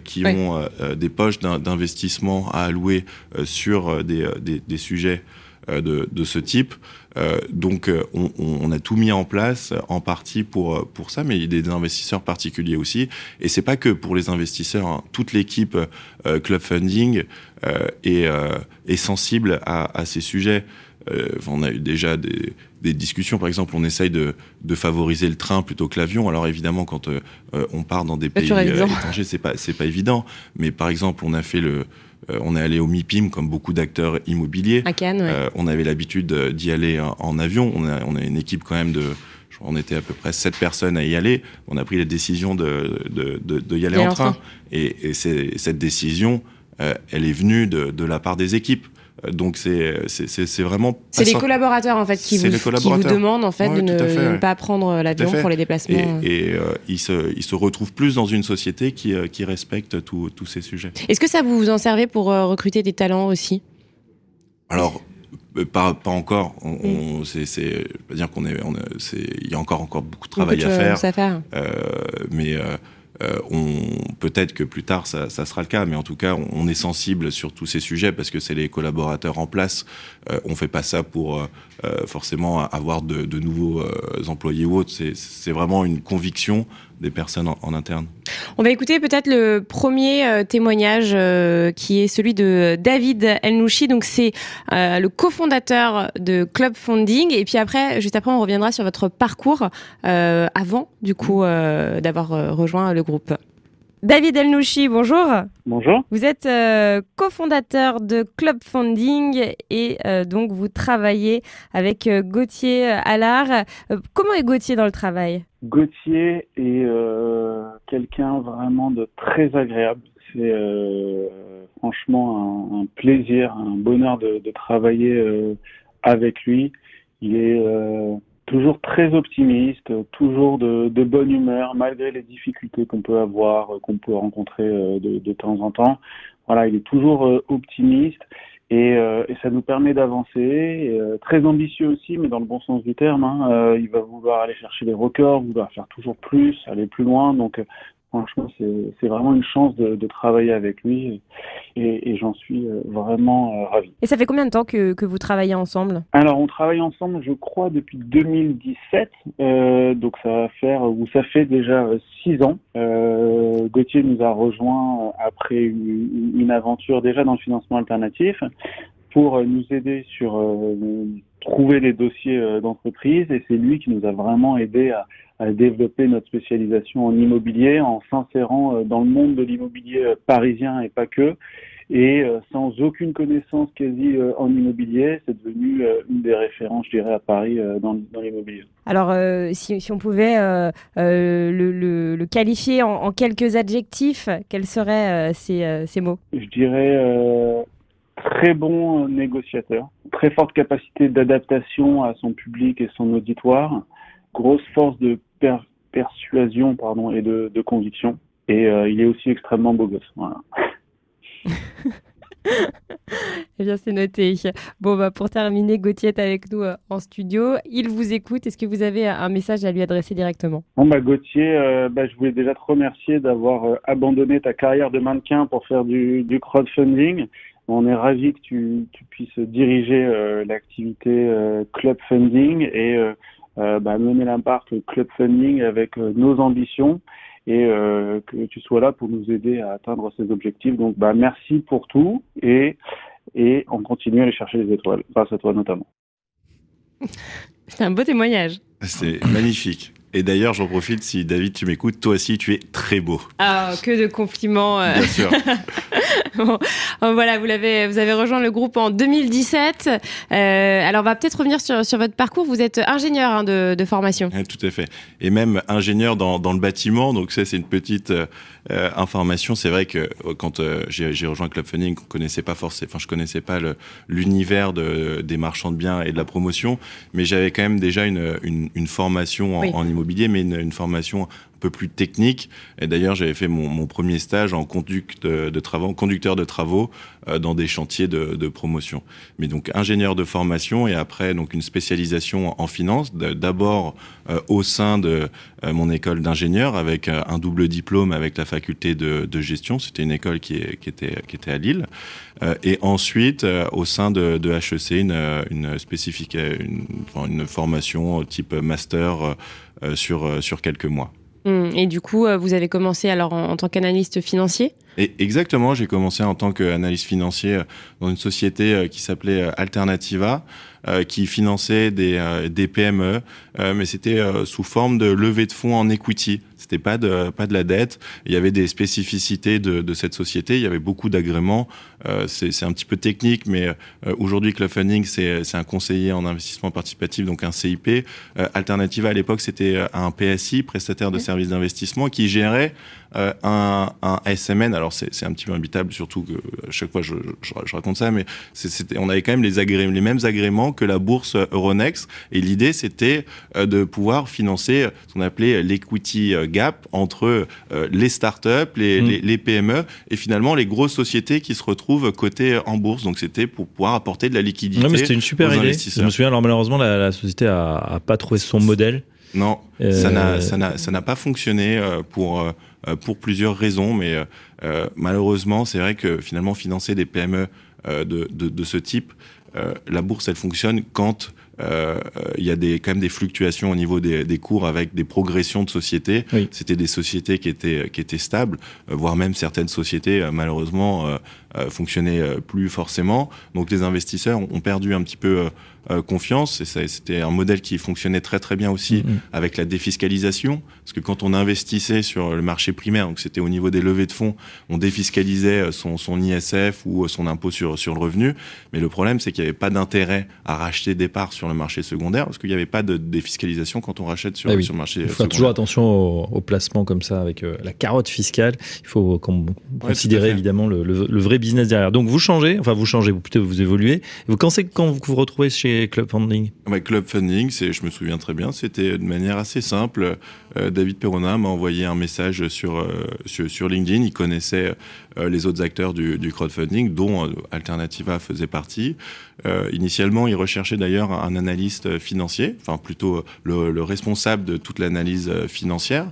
qui ont des poches d'investissement à allouer sur des, des, des sujets euh, de, de, ce type. Euh, donc, euh, on, on, a tout mis en place en partie pour pour ça, mais il y a des investisseurs particuliers aussi. Et c'est pas que pour les investisseurs. Hein. Toute l'équipe Club Funding est, est sensible à, à ces sujets. on a eu déjà des, des, discussions. Par exemple, on essaye de, de favoriser le train plutôt que l'avion. Alors évidemment, quand on part dans des pays étrangers, c'est pas c'est pas évident. Mais par exemple, on a fait le euh, on est allé au MIPIM comme beaucoup d'acteurs immobiliers. À Cannes, euh, on avait l'habitude d'y aller en, avion. On a, on a une équipe quand même de on était à peu près sept personnes à y aller. On a pris la décision de, de, de, y aller en train. Et, et cette décision, euh, elle est venue de, de la part des équipes. Donc c'est vraiment. C'est les collaborateurs en fait qui vous, qui vous demandent en fait de ne, pas prendre l'avion pour les déplacements. Et, et euh, ils, se, ils se retrouvent plus dans une société qui, euh, qui respecte tous ces sujets. Est-ce que ça vous vous en servez pour euh, recruter des talents aussi? Alors pas, pas encore. On, mm. c'est, pas dire qu'on est, on il y a encore encore beaucoup de travail à faire. À faire. mais euh, on peut-être que plus tard ça, ça, sera le cas, mais en tout cas, on, est sensible sur tous ces sujets parce que c'est les collaborateurs en place. Euh, on fait pas ça pour euh, euh forcément avoir de, de nouveaux euh, employés ou autres. C'est vraiment une conviction des personnes en, interne. On va écouter peut-être le premier euh, témoignage euh, qui est celui de David Elnouchi. Donc c'est euh, le cofondateur de Club Funding. Et puis après, juste après, on reviendra sur votre parcours avant du coup d'avoir rejoint le groupe. David Elnouchi, bonjour. Bonjour. Vous êtes euh, cofondateur de Club Funding et euh, donc vous travaillez avec euh, Gauthier Allard. comment est Gauthier dans le travail? Gauthier est quelqu'un vraiment de très agréable. C'est franchement un, un, plaisir, un bonheur de, de travailler avec lui. Il est toujours très optimiste, toujours de, bonne humeur, malgré les difficultés qu'on peut avoir, euh, qu'on peut rencontrer euh, de, temps en temps. Voilà, il est toujours euh, optimiste et, ça nous permet d'avancer. très ambitieux aussi, mais dans le bon sens du terme. Hein. il va vouloir aller chercher des records, vouloir faire toujours plus, aller plus loin. Donc Franchement, c'est vraiment une chance de, de, travailler avec lui et, et j'en suis euh, vraiment euh, ravi. Et ça fait combien de temps que, que, vous travaillez ensemble? Alors, on travaille ensemble, je crois, depuis 2017. Euh, donc, ça va faire, ou ça fait déjà six ans. Euh, Gauthier nous a rejoint après une, une, aventure déjà dans le financement alternatif pour nous aider sur trouver les dossiers d'entreprise et c'est lui qui nous a vraiment aidé à à développer notre spécialisation en immobilier en s'insérant euh, dans le monde de l'immobilier euh, parisien et pas que. Et euh, sans aucune connaissance quasi en immobilier, c'est devenu une des références, je dirais, à Paris dans, dans l'immobilier. Alors, euh, si, si, on pouvait euh, euh, le, le, le, qualifier en, en, quelques adjectifs, quels seraient ces, ces, mots? Je dirais très bon négociateur, très forte capacité d'adaptation à son public et son auditoire, grosse force de per persuasion pardon, et de, de conviction. Et euh, il est aussi extrêmement beau gosse. Voilà. eh bien, c'est noté. Bon, bah, pour terminer, Gauthier est avec nous euh, en studio. Il vous écoute. Est-ce que vous avez un message à lui adresser directement? Bon, bah, Gauthier, euh, bah, je voulais déjà te remercier d'avoir euh, abandonné ta carrière de mannequin pour faire du, du crowdfunding. On est ravis que tu, tu puisses diriger l'activité club funding et euh, bah, mener l'impact club funding avec euh, nos ambitions et euh, que tu sois là pour nous aider à atteindre ces objectifs. Donc, bah, merci pour tout et, et on continue à aller chercher les étoiles, grâce à toi notamment. C'est un beau témoignage. C'est magnifique. Et d'ailleurs, j'en profite, si David, tu m'écoutes, toi aussi, tu es très beau. Ah, que de compliments. Bien sûr. bon, voilà, vous, l'avez, vous avez rejoint le groupe en 2017. Euh, alors, on va peut-être revenir sur, sur votre parcours. Vous êtes ingénieur hein, de, de, formation. Tout à fait. Et même ingénieur dans, dans le bâtiment. Donc, ça, c'est une petite euh, information. C'est vrai que euh, quand euh, j'ai, rejoint Club Funding, on connaissait pas forcément, enfin, je connaissais pas l'univers de, des marchands de biens et de la promotion, mais j'avais quand même déjà une, une, une formation en, oui. en immobilier, mais une, formation peu plus technique. Et d'ailleurs, j'avais fait mon, premier stage en travaux, conducteur de travaux euh, dans des chantiers de, promotion. Mais donc ingénieur de formation et après donc une spécialisation en finance. D'abord euh, au sein de euh, mon école d'ingénieur avec euh, un double diplôme avec la faculté de, gestion. C'était une école qui, était, à Lille. Euh, et ensuite au sein de, HEC une formation type master sur sur quelques mois. Mmh. Et du coup, euh, vous avez commencé alors en, en tant qu'analyste financier? Et Exactement, j'ai commencé en tant qu'analyste financier euh, dans une société euh, qui s'appelait Alternativa, qui finançait des, des PME, mais c'était sous forme de levée de fonds en equity. C'était pas de pas de la dette. Il y avait des spécificités de, de cette société. Il y avait beaucoup d'agréments. Euh, c'est un petit peu technique, mais euh, aujourd'hui Club Funding c'est un conseiller en investissement participatif, donc un CIP. Euh, Alternativa à l'époque c'était un PSI, prestataire de services d'investissement, qui gérait euh, un, un, SMN. Alors c'est un petit peu imbitable, surtout que à chaque fois je, je, je raconte ça, mais c'était on avait quand même les, agré les mêmes agréments que la bourse Euronext. Et l'idée c'était de pouvoir financer ce qu'on appelait l'equity gap entre euh, les startups, les, mmh. les, les, PME et finalement les grosses sociétés qui se retrouvent cotées en bourse. Donc c'était pour pouvoir apporter de la liquidité. Non, mais c'était une super idée. Je me souviens, alors malheureusement, la, la société a, a, pas trouvé son modèle. Non, euh... ça n'a pas fonctionné pour pour plusieurs raisons, mais malheureusement, c'est vrai que finalement financer des PME de, de, de, ce type, la bourse, elle fonctionne quand euh, il y a des, quand même des fluctuations au niveau des, des cours avec des progressions de sociétés. C'était des sociétés qui étaient, qui étaient stables, euh, voire même certaines sociétés, euh, malheureusement, euh, fonctionnaient plus forcément. Donc les investisseurs ont perdu un petit peu confiance et c'était un modèle qui fonctionnait très très bien aussi mm-hmm. avec la défiscalisation. Parce que quand on investissait sur le marché primaire, donc c'était au niveau des levées de fonds, on défiscalisait son, son ISF ou son impôt sur, sur le revenu. Mais le problème, c'est qu'il n'y avait pas d'intérêt à racheter des parts sur le marché secondaire parce qu'il n'y avait pas de défiscalisation quand on rachète sur, ah sur le marché Il faut toujours attention aux au placements comme ça avec euh, la carotte fiscale. Il faut considérer évidemment le, le, vrai business derrière. Donc vous changez, enfin vous changez, vous plutôt vous évoluez. Vous, quand quand vous vous retrouvez chez Club Funding Club Funding, je me souviens très bien, c'était de manière assez simple. Euh, David Perrona m'a envoyé un message sur, euh, sur, LinkedIn. Il connaissait les autres acteurs du, crowdfunding, dont Alternativa faisait partie. initialement, il recherchait d'ailleurs un analyste financier, enfin plutôt le responsable de toute l'analyse financière.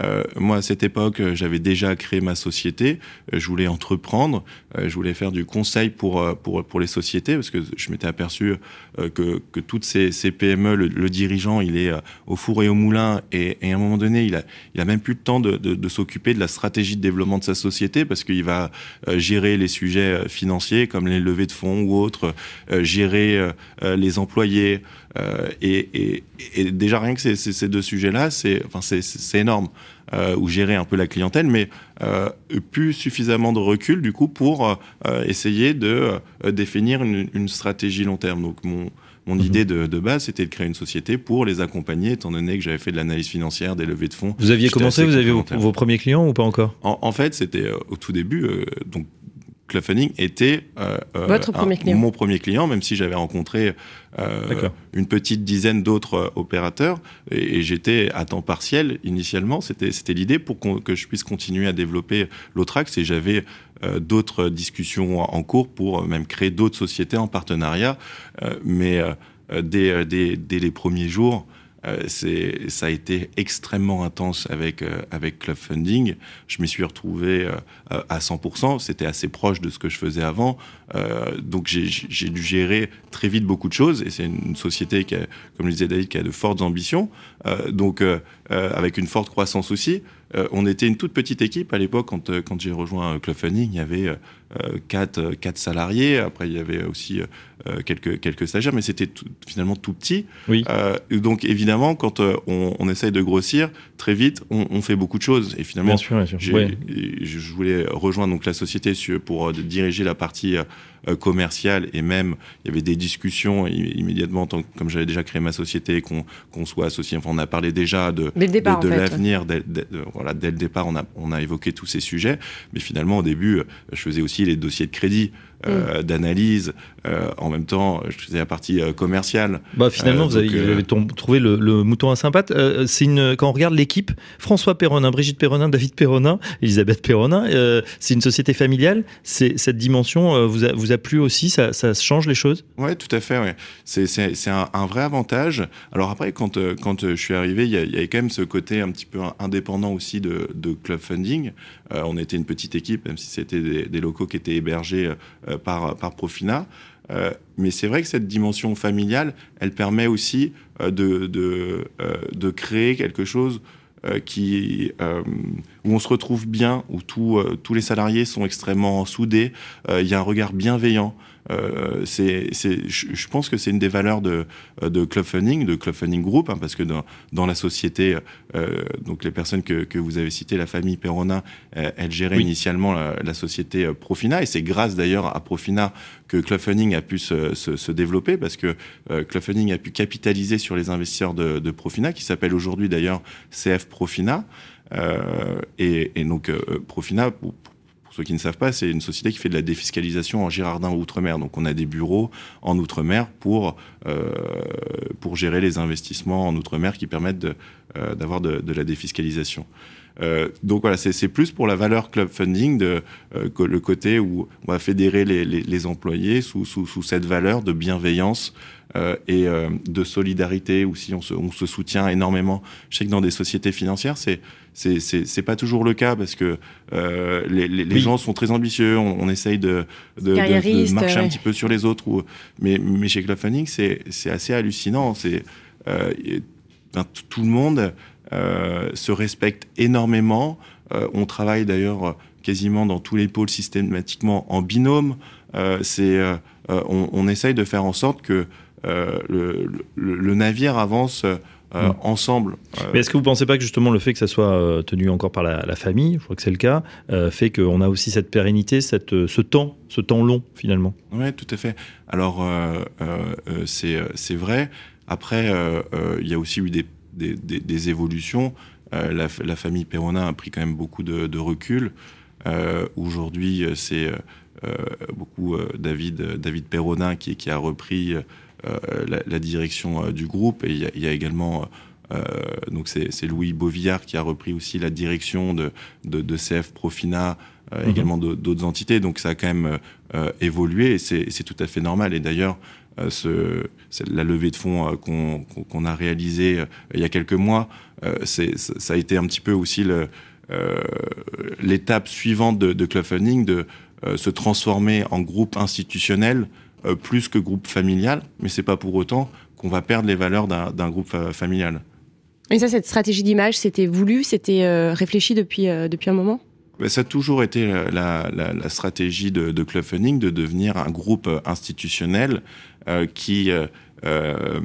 Euh, moi, à cette époque, euh, j'avais déjà créé ma société. Euh, je voulais entreprendre. je voulais faire du conseil pour, pour, pour les sociétés parce que je m'étais aperçu que, que toutes ces, PME, le, dirigeant, il est au four et au moulin et, à un moment donné, il a, il a même plus le temps de, de s'occuper de la stratégie de développement de sa société parce qu'il va gérer les sujets financiers comme les levées de fonds ou autres, gérer les employés. Et, et, et, déjà rien que ces, ces deux sujets-là, c'est enfin, énorme euh, ou gérer un peu la clientèle, mais euh, plus suffisamment de recul du coup pour euh, essayer de euh, définir une, une, stratégie long terme. Donc mon, mon mhm. idée de, de base, c'était de créer une société pour les accompagner, étant donné que j'avais fait de l'analyse financière, des levées de fonds. Vous aviez commencé, vous aviez vos, vos, premiers clients ou pas encore? En, en, fait, c'était euh, au tout début, donc Club était euh, Votre premier client. mon premier client, même si j'avais rencontré euh, une petite dizaine d'autres euh, opérateurs et, et j'étais à temps partiel initialement. C'était l'idée pour que je puisse continuer à développer l'autre axe et j'avais euh, d'autres discussions en cours pour même créer d'autres sociétés en partenariat. Euh, mais dès, dès, dès, les premiers jours, euh, ça a été extrêmement intense avec, euh, avec Club Funding. Je m'y suis retrouvé euh, à 100%. C'était assez proche de ce que je faisais avant. donc j'ai, j'ai dû gérer très vite beaucoup de choses. Et c'est une société qui, a, comme le disait David, qui a de fortes ambitions. donc avec une forte croissance aussi. on était une toute petite équipe à l'époque quand, quand j'ai rejoint Club Funding. Il y avait quatre, quatre salariés. Après, il y avait aussi euh, quelques, quelques stagiaires, mais c'était finalement tout petit. Oui. Euh, donc évidemment, quand euh, on, on, essaye de grossir, très vite, on, on, fait beaucoup de choses. Et finalement, bien sûr, bien sûr. Ouais. je voulais rejoindre donc la société pour diriger la partie commerciale et même il y avait des discussions immédiatement, tant, comme j'avais déjà créé ma société, qu'on qu soit associé. Enfin, on a parlé déjà de, départ, de, l'avenir. Voilà, dès le départ, on a, on a évoqué tous ces sujets. Mais finalement, au début, je faisais aussi les dossiers de crédit. Euh, d'analyse. Euh, en même temps, je faisais la partie euh, commerciale. Bah, finalement, vous, donc, avez, trouvé le, le, mouton à sympathe. c'est une quand on regarde l'équipe, François Perronin, Brigitte Perronin, David Perronin, Elisabeth Perronin, c'est une société familiale. C'est cette dimension vous a, vous a plu aussi? Ça, ça change les choses? Ouais, tout à fait. Ouais. C'est un, un, vrai avantage. Alors après, quand quand je suis arrivé, il y, y avait quand même ce côté un petit peu indépendant aussi de, de club funding. On était une petite équipe, même si c'était des, locaux qui étaient hébergés euh, par, par Profina. Euh, mais c'est vrai que cette dimension familiale, elle permet aussi euh, de, de, de, créer quelque chose qui, où on se retrouve bien, où tout, tous les salariés sont extrêmement soudés, il y a un regard bienveillant. Euh, je pense que c'est une des valeurs de, de Club Funding, de Club Funding Group, hein, parce que dans, dans la société, euh, donc les personnes que, que vous avez citées, la famille Perona, euh, elle gérait oui. initialement la, la, société euh, Profina, et c'est grâce d'ailleurs à Profina que Club Funding a pu se, se, se développer, parce que euh, Club Funding a pu capitaliser sur les investisseurs de, de Profina, qui s'appelle aujourd'hui d'ailleurs CF Profina. Euh, et, donc euh, Profina, pour, ceux qui ne savent pas, c'est une société qui fait de la défiscalisation en Girardin Outre-mer. Donc on a des bureaux en Outre-mer pour, euh, pour gérer les investissements en Outre-mer qui permettent d'avoir de, la défiscalisation. donc voilà, c'est plus pour la valeur club funding que le côté où on va fédérer les, employés sous, sous, cette valeur de bienveillance et euh, de solidarité, ou si on se, on se, soutient énormément. Je sais que dans des sociétés financières, c'est c'est pas toujours le cas parce que euh, les, les, les gens sont très ambitieux, on, on essaye de, de, de, de marcher un petit peu sur les autres. Ou, mais, mais chez Club Funding, c'est assez hallucinant. C'est euh, ben, tout le monde euh, se respecte énormément. Euh, on travaille d'ailleurs quasiment dans tous les pôles systématiquement en binôme. c'est on, on, essaye de faire en sorte que euh, le, le, le, navire avance euh, mmh. ensemble. Mais est-ce que vous ne pensez pas que justement le fait que ça soit euh, tenu encore par la, la famille, je crois que c'est le cas, euh, fait qu'on a aussi cette pérennité, cette, ce temps, ce temps long finalement? Oui, tout à fait. Alors c'est vrai. Après, il y a aussi eu des, des, des, des évolutions. La, la, famille Perronin a pris quand même beaucoup de, de recul. Aujourd'hui, c'est beaucoup David, David Perronin qui, qui a repris euh, la, la, direction euh, du groupe. Et il y, y, a également euh, donc c'est Louis Beauvillard qui a repris aussi la direction de, de, de CF Profina, euh, mmh. également d'autres entités. Donc ça a quand même euh, évolué et c'est tout à fait normal. Et d'ailleurs, ce, la levée de fonds qu'on qu a réalisée il y a quelques mois, ça a été un petit peu aussi l'étape suivante de, de Club Funding de se transformer en groupe institutionnel euh, plus que groupe familial, mais c'est pas pour autant qu'on va perdre les valeurs d'un groupe familial. Et ça, cette stratégie d'image, c'était voulu, c'était euh, réfléchi depuis, euh, depuis un moment? Ben, ça a toujours été la, la, la stratégie de, de, Club Funding de devenir un groupe institutionnel euh, qui, euh,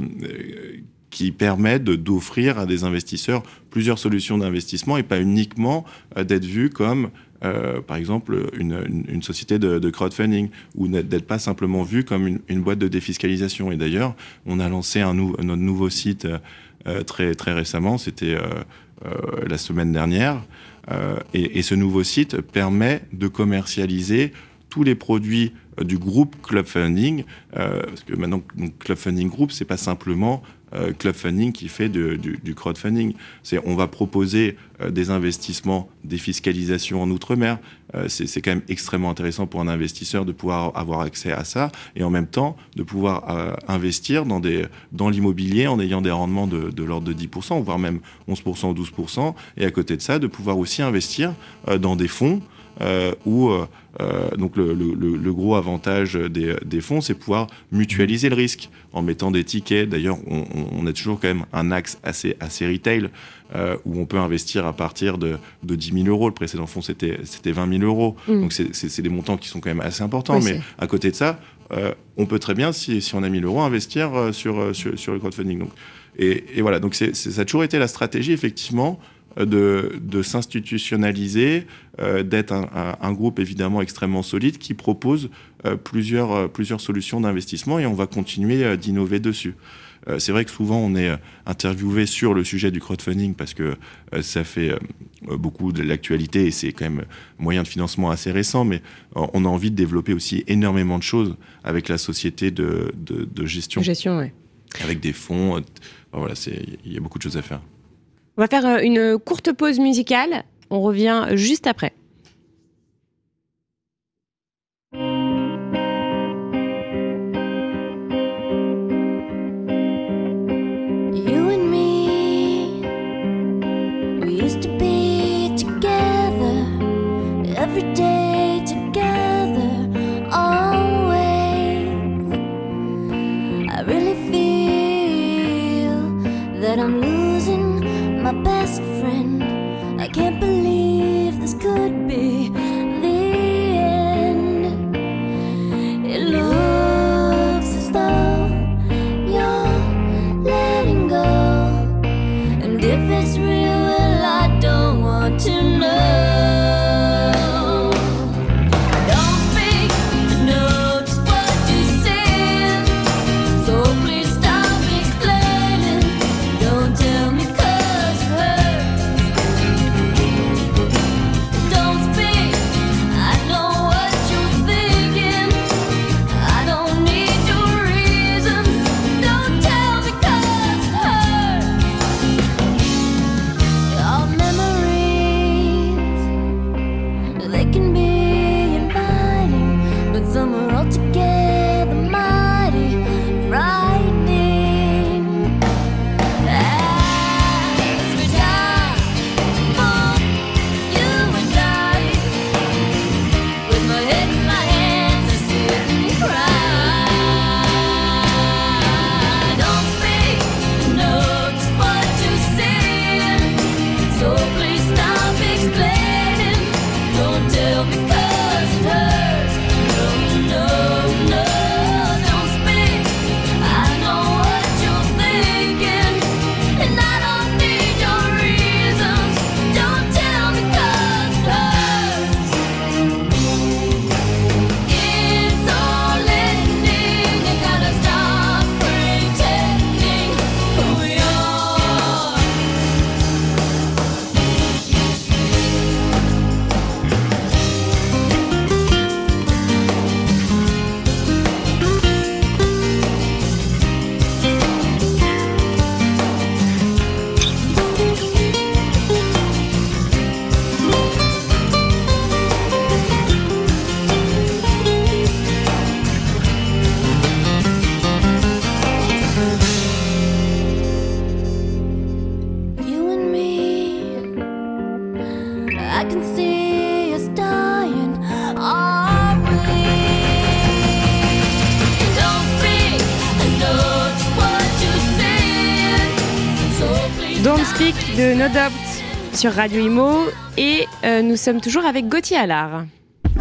qui permet d'offrir à des investisseurs plusieurs solutions d'investissement et pas uniquement d'être vu comme euh, par exemple, une, société de, crowdfunding, ou d'être pas simplement vu comme une, boîte de défiscalisation. Et d'ailleurs, on a lancé un notre nouveau site euh, très, très récemment, c'était euh, euh la semaine dernière, euh, et, ce nouveau site permet de commercialiser tous les produits du groupe Club Funding, parce que maintenant, donc, Club Funding Group, c'est pas simplement euh, club funding qui fait du, crowdfunding. C'est on va proposer euh, des investissements, des fiscalisations en outre-mer. Euh, c'est quand même extrêmement intéressant pour un investisseur de pouvoir avoir accès à ça et en même temps de pouvoir euh, investir dans des dans l'immobilier en ayant des rendements de, de l'ordre de 10%, voire même 11% ou 12%. Et à côté de ça, de pouvoir aussi investir euh, dans des fonds euh, où euh, donc le, le, le, gros avantage des, des fonds, c'est pouvoir mutualiser le risque en mettant des tickets. D'ailleurs, on, on, a toujours quand même un axe assez, assez retail euh, où on peut investir à partir de, de 10 000 euros. Le précédent fonds, c'était 20 000 euros. Mmh. Donc, c'est des montants qui sont quand même assez importants. Oui, mais à côté de ça, euh, on peut très bien, si, si on a 1000 euros, investir euh, sur, sur, sur le crowdfunding. Donc, et, et voilà, donc c'est ça a toujours été la stratégie, effectivement, de, de s'institutionnaliser, euh, d'être un, un, un, groupe évidemment extrêmement solide qui propose euh, plusieurs, euh, plusieurs solutions d'investissement et on va continuer d'innover dessus. C'est vrai que souvent on est interviewé sur le sujet du crowdfunding parce que ça fait beaucoup de l'actualité et c'est quand même moyen de financement assez récent, mais on a envie de développer aussi énormément de choses avec la société de, de, de gestion. Gestion, oui. Avec des fonds. Voilà, il y a beaucoup de choses à faire. On va faire euh, une courte pause musicale. On revient juste après. Speak de No Doubt sur Radio Imo et euh, nous sommes toujours avec Gauthier Allard.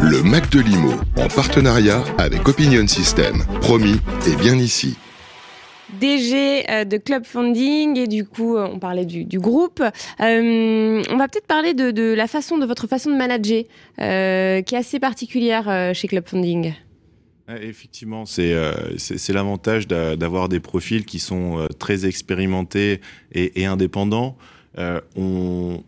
Le Mac de Limo, en partenariat avec Opinion System. Promis, et bien ici. DG euh, de Club Funding et du coup euh, on parlait du, du groupe. Euh, on va peut-être parler de, de, la façon de votre façon de manager euh, qui est assez particulière chez Club Funding. Effectivement, c'est c'est l'avantage d'avoir des profils qui sont très expérimentés et, et indépendants. on,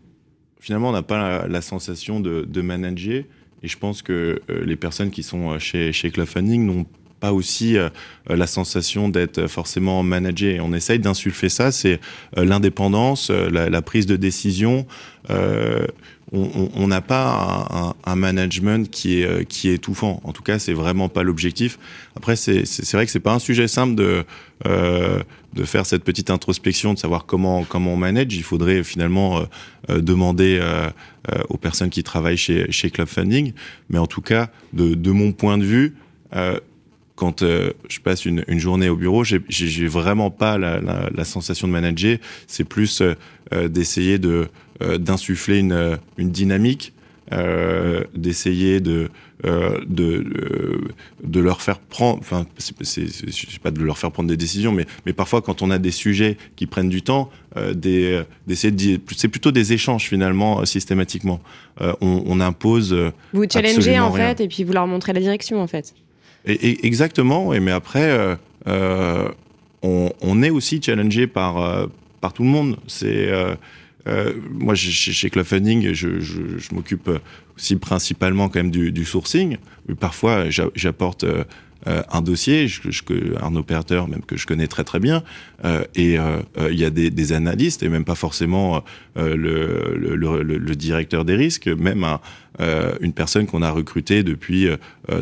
finalement, on n'a pas la, sensation de, de manager. Et je pense que les personnes qui sont chez, chez Club Funding n'ont pas aussi euh, la sensation d'être forcément managé. On essaye d'insulfer ça, c'est euh, l'indépendance, euh, la, la, prise de décision. Euh, on n'a pas un, management qui est qui est étouffant. En tout cas, c'est vraiment pas l'objectif. Après, c'est vrai que c'est pas un sujet simple de euh, de faire cette petite introspection, de savoir comment comment on manage. Il faudrait finalement euh, demander euh, aux personnes qui travaillent chez chez Club Funding. Mais en tout cas, de de mon point de vue, quand euh, je passe une, une, journée au bureau, j'ai vraiment pas la, la, la, sensation de manager. C'est plus euh, euh d'essayer de d'insuffler une, une dynamique, d'essayer de de de leur faire prendre. Enfin, c'est pas de leur faire prendre des décisions, mais mais parfois quand on a des sujets qui prennent du temps, des d'essayer de c'est plutôt des échanges finalement systématiquement. on, on impose. Vous challengez en fait, et puis vous leur montrez la direction en fait. Et, et, exactement, mais après, euh, euh, on, on, est aussi challengé par, euh, par tout le monde. C'est euh, euh, moi, chez, chez Club Funding, je, je, m'occupe aussi principalement quand même du, sourcing. Parfois, j'apporte euh, un dossier, un opérateur même que je connais très très bien, euh, et euh, il y a des, analystes et même pas forcément le, directeur des risques, même un, une personne qu'on a recrutée depuis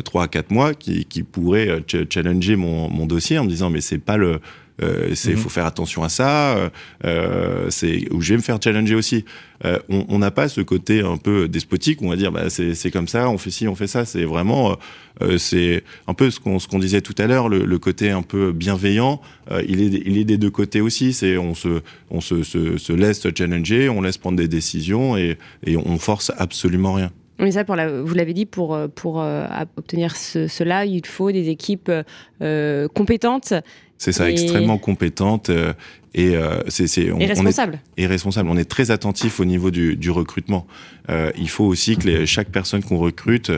trois à quatre mois qui, pourrait challenger mon, mon dossier en me disant mais c'est pas le euh, c'est mmh. faut faire attention à ça. Euh, c'est où je vais me faire challenger aussi. Euh, on n'a pas ce côté un peu despotique on va dire bah, c'est comme ça, on fait ci, on fait ça. C'est vraiment euh, c'est un peu ce qu'on ce qu'on disait tout à l'heure, le, le, côté un peu bienveillant. Euh, il est il est des deux côtés aussi. C'est on se on se, se, se laisse challenger, on laisse prendre des décisions et, et on force absolument rien. Mais ça, pour la, vous l'avez dit, pour, pour euh, obtenir ce, cela, il faut des équipes euh, compétentes. C'est ça, et... extrêmement compétentes. Euh, et euh, c'est on, et responsable. On est, et responsable. On est très attentif au niveau du, du recrutement. Euh, il faut aussi que les, chaque personne qu'on recrute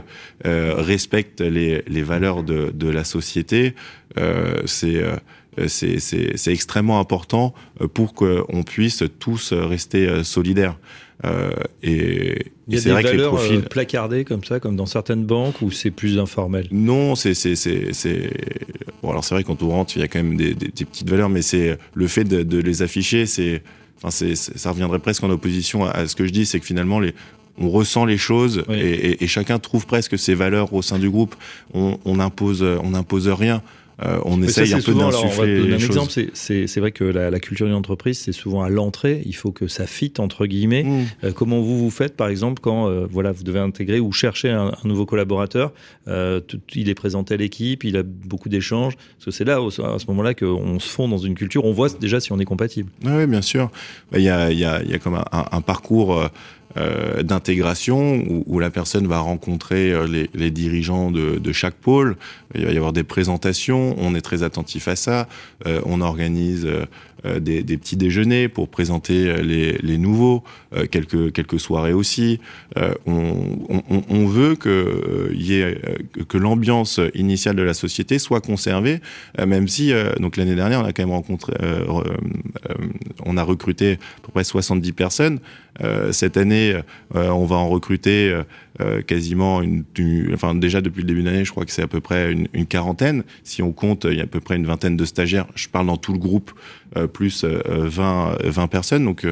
euh, respecte les, les valeurs de, de la société. Euh, c'est c'est extrêmement important pour qu'on puisse tous rester solidaires. Euh, et il y a des vrai valeurs que les profils... placardées comme ça, comme dans certaines banques, ou c'est plus informel? Non, c'est c'est bon alors c'est vrai quand on rentre, il y a quand même des, des, des petites valeurs, mais c'est le fait de, de les afficher, c'est enfin c'est ça reviendrait presque en opposition à, à ce que je dis, c'est que finalement les on ressent les choses oui. et, et, et, chacun trouve presque ses valeurs au sein du groupe. On, on impose, on impose rien euh, on essaye ça, un peu d'insuffler les un choses. exemple, c'est vrai que la, la culture d'une entreprise, c'est souvent à l'entrée. Il faut que ça fitte entre guillemets. Mmh. Euh, comment vous vous faites, par exemple, quand euh, voilà, vous devez intégrer ou chercher un, un nouveau collaborateur tout, Il est présenté à l'équipe, il a beaucoup d'échanges. Parce que c'est là, à ce moment-là, qu'on se fond dans une culture. On voit déjà si on est compatible. Oui, bien sûr. Il y a, y, a, y a comme un, un parcours euh, d'intégration où, où, la personne va rencontrer euh, les, les dirigeants de, de, chaque pôle. Il va y avoir des présentations. On est très attentif à ça. Euh, on organise euh, euh, des, petits déjeuners pour présenter les, les nouveaux, quelques quelques soirées aussi. On, on, veut que que l'ambiance initiale de la société soit conservée, même si donc l'année dernière on a quand même rencontré, on a recruté à peu près 70 personnes. cette année, on va en recruter euh, quasiment une, enfin déjà depuis le début de l'année, je crois que c'est à peu près une, une, quarantaine. Si on compte, il y a à peu près une vingtaine de stagiaires. Je parle dans tout le groupe, euh, plus euh, 20, 20 personnes. Donc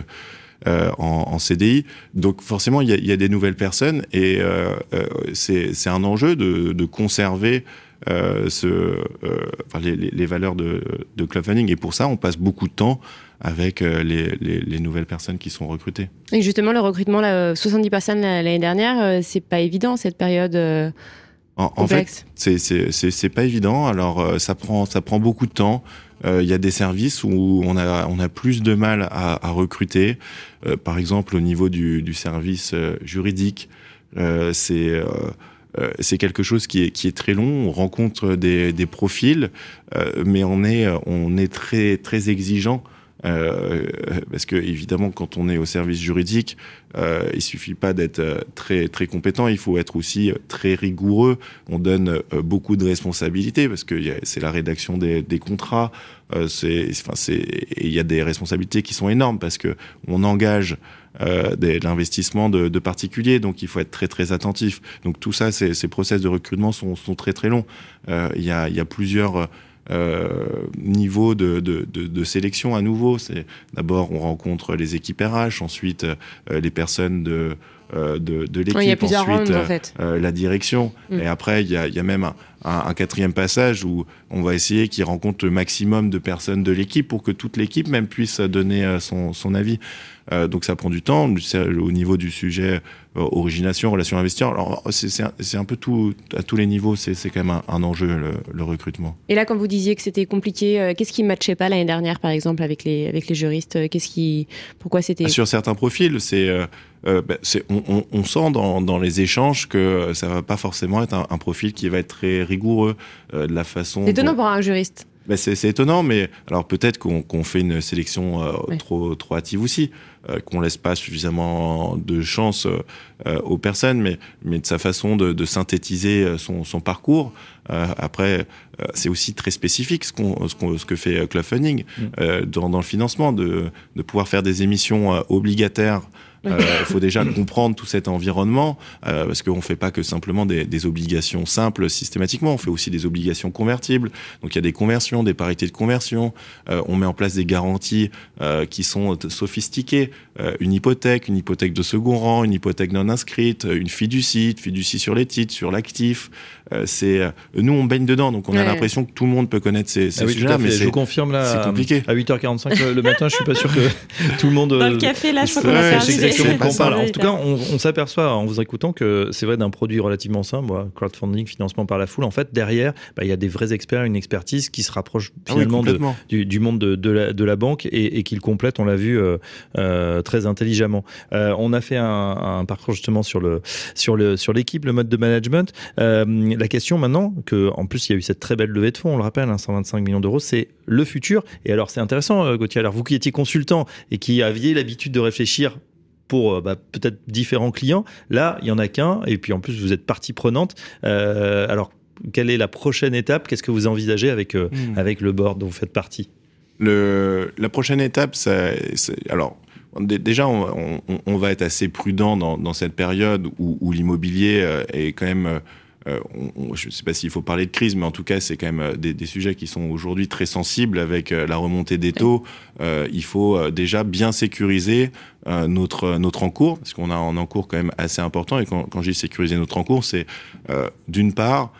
euh, en, CDI. Donc forcément, il y a, des nouvelles personnes et euh, euh, c'est un enjeu de, de conserver euh, euh, les, les, valeurs de, de club funding. Et pour ça, on passe beaucoup de temps avec euh, les, les, les, nouvelles personnes qui sont recrutées. Et justement, le recrutement, là, 70 personnes l'année dernière, c'est pas évident cette période En, fait, c'est pas évident. Alors, ça prend ça prend beaucoup de temps. Il y a des services où on a on a plus de mal à, à recruter. par exemple, au niveau du, du service juridique, c'est euh, c'est quelque chose qui est, qui est très long. On rencontre des, des profils, euh, mais on est, on est très, très exigeant. Euh, parce que évidemment, quand on est au service juridique, euh, il suffit pas d'être très très compétent, il faut être aussi très rigoureux. On donne beaucoup de responsabilités parce que c'est la rédaction des, des contrats. c'est, enfin, c'est, il y a des responsabilités qui sont énormes parce que on engage euh, de l'investissement de, de, particuliers. Donc il faut être très très attentif. Donc tout ça, ces, ces process de recrutement sont, sont très très longs. Euh, il, y a, y a plusieurs euh, niveaux de, de, de, de, sélection à nouveau. C'est d'abord on rencontre les équipes RH, ensuite euh, les personnes de euh, de, de l'équipe, ensuite rounds, en fait. la direction, mm. et après il y a, il y a même un, un, un, quatrième passage où on va essayer qu'il rencontre le maximum de personnes de l'équipe pour que toute l'équipe même puisse donner son, son avis. Euh, donc ça prend du temps. Au niveau du sujet euh, origination, relation investisseur, alors c'est un, un, peu tout à tous les niveaux. C'est quand même un, un enjeu le, le, recrutement. Et là, quand vous disiez que c'était compliqué, euh, qu'est-ce qui ne matchait pas l'année dernière, par exemple, avec les avec les juristes Qu'est-ce qui, pourquoi c'était Sur certains profils, c'est euh, bah, on, on, on, sent dans, dans, les échanges que ça va pas forcément être un, un profil qui va être très rigoureux euh, de la façon. C'est étonnant dont... pour un juriste. Ben c'est étonnant, mais alors peut-être qu'on qu fait une sélection euh, trop, trop hâtive aussi, qu'on laisse pas suffisamment de chance euh, aux personnes, mais, mais de sa façon de, de synthétiser son, son parcours. Euh, après, euh, c'est aussi très spécifique ce, ce, qu ce, que fait Club Funding mmh. dans, dans, le financement, de, de pouvoir faire des émissions obligataires il euh, faut déjà comprendre tout cet environnement, euh, parce qu'on ne fait pas que simplement des, des, obligations simples systématiquement, on fait aussi des obligations convertibles. Donc il y a des conversions, des parités de conversion, euh, on met en place des garanties euh, qui sont sophistiquées, euh, une hypothèque, une hypothèque de second rang, une hypothèque non inscrite, une fiducie, fiducie sur les titres, sur l'actif. Euh, c'est nous on baigne dedans, donc on ouais. a l'impression que tout le monde peut connaître ces, ces ah oui, sujets-là, mais je vous confirme là, c'est compliqué. À 8h45 le matin, je suis pas sûr que tout le monde. Dans le café là, je crois qu'on va faire qu'on parle. En tout cas, on, on s'aperçoit en vous écoutant que c'est vrai d'un produit relativement simple, moi, crowdfunding, financement par la foule. En fait, derrière, bah, il y a des vrais experts, une expertise qui se rapproche finalement ah oui, de, du, du, monde de, de, la, de, la, banque et, et qui le complète, on l'a vu, euh, euh, très intelligemment. Euh, on a fait un, un, parcours justement sur le sur le sur l'équipe, le mode de management. Euh, la question maintenant, que en plus il y a eu cette très belle levée de fonds, on le rappelle, hein, 125 millions d'euros, c'est le futur. Et alors c'est intéressant, Gauthier. Alors vous qui étiez consultant et qui aviez l'habitude de réfléchir pour euh, bah, peut-être différents clients. Là, il n'y en a qu'un, et puis en plus, vous êtes partie prenante. Euh, alors, quelle est la prochaine étape? Qu'est-ce que vous envisagez avec, euh, mmh. avec le board dont vous faites partie? Le, La prochaine étape, ça, alors, déjà, on, on, on, va être assez prudent dans, dans cette période où, où l'immobilier est quand même euh, on, je ne sais pas s'il faut parler de crise, mais en tout cas, c'est quand même euh, des, des, sujets qui sont aujourd'hui très sensibles avec euh, la remontée des taux. Euh, il faut déjà bien sécuriser euh, notre notre encours, parce qu'on a un encours quand même assez important. Et quand, quand je dis sécuriser notre encours, c'est d'une part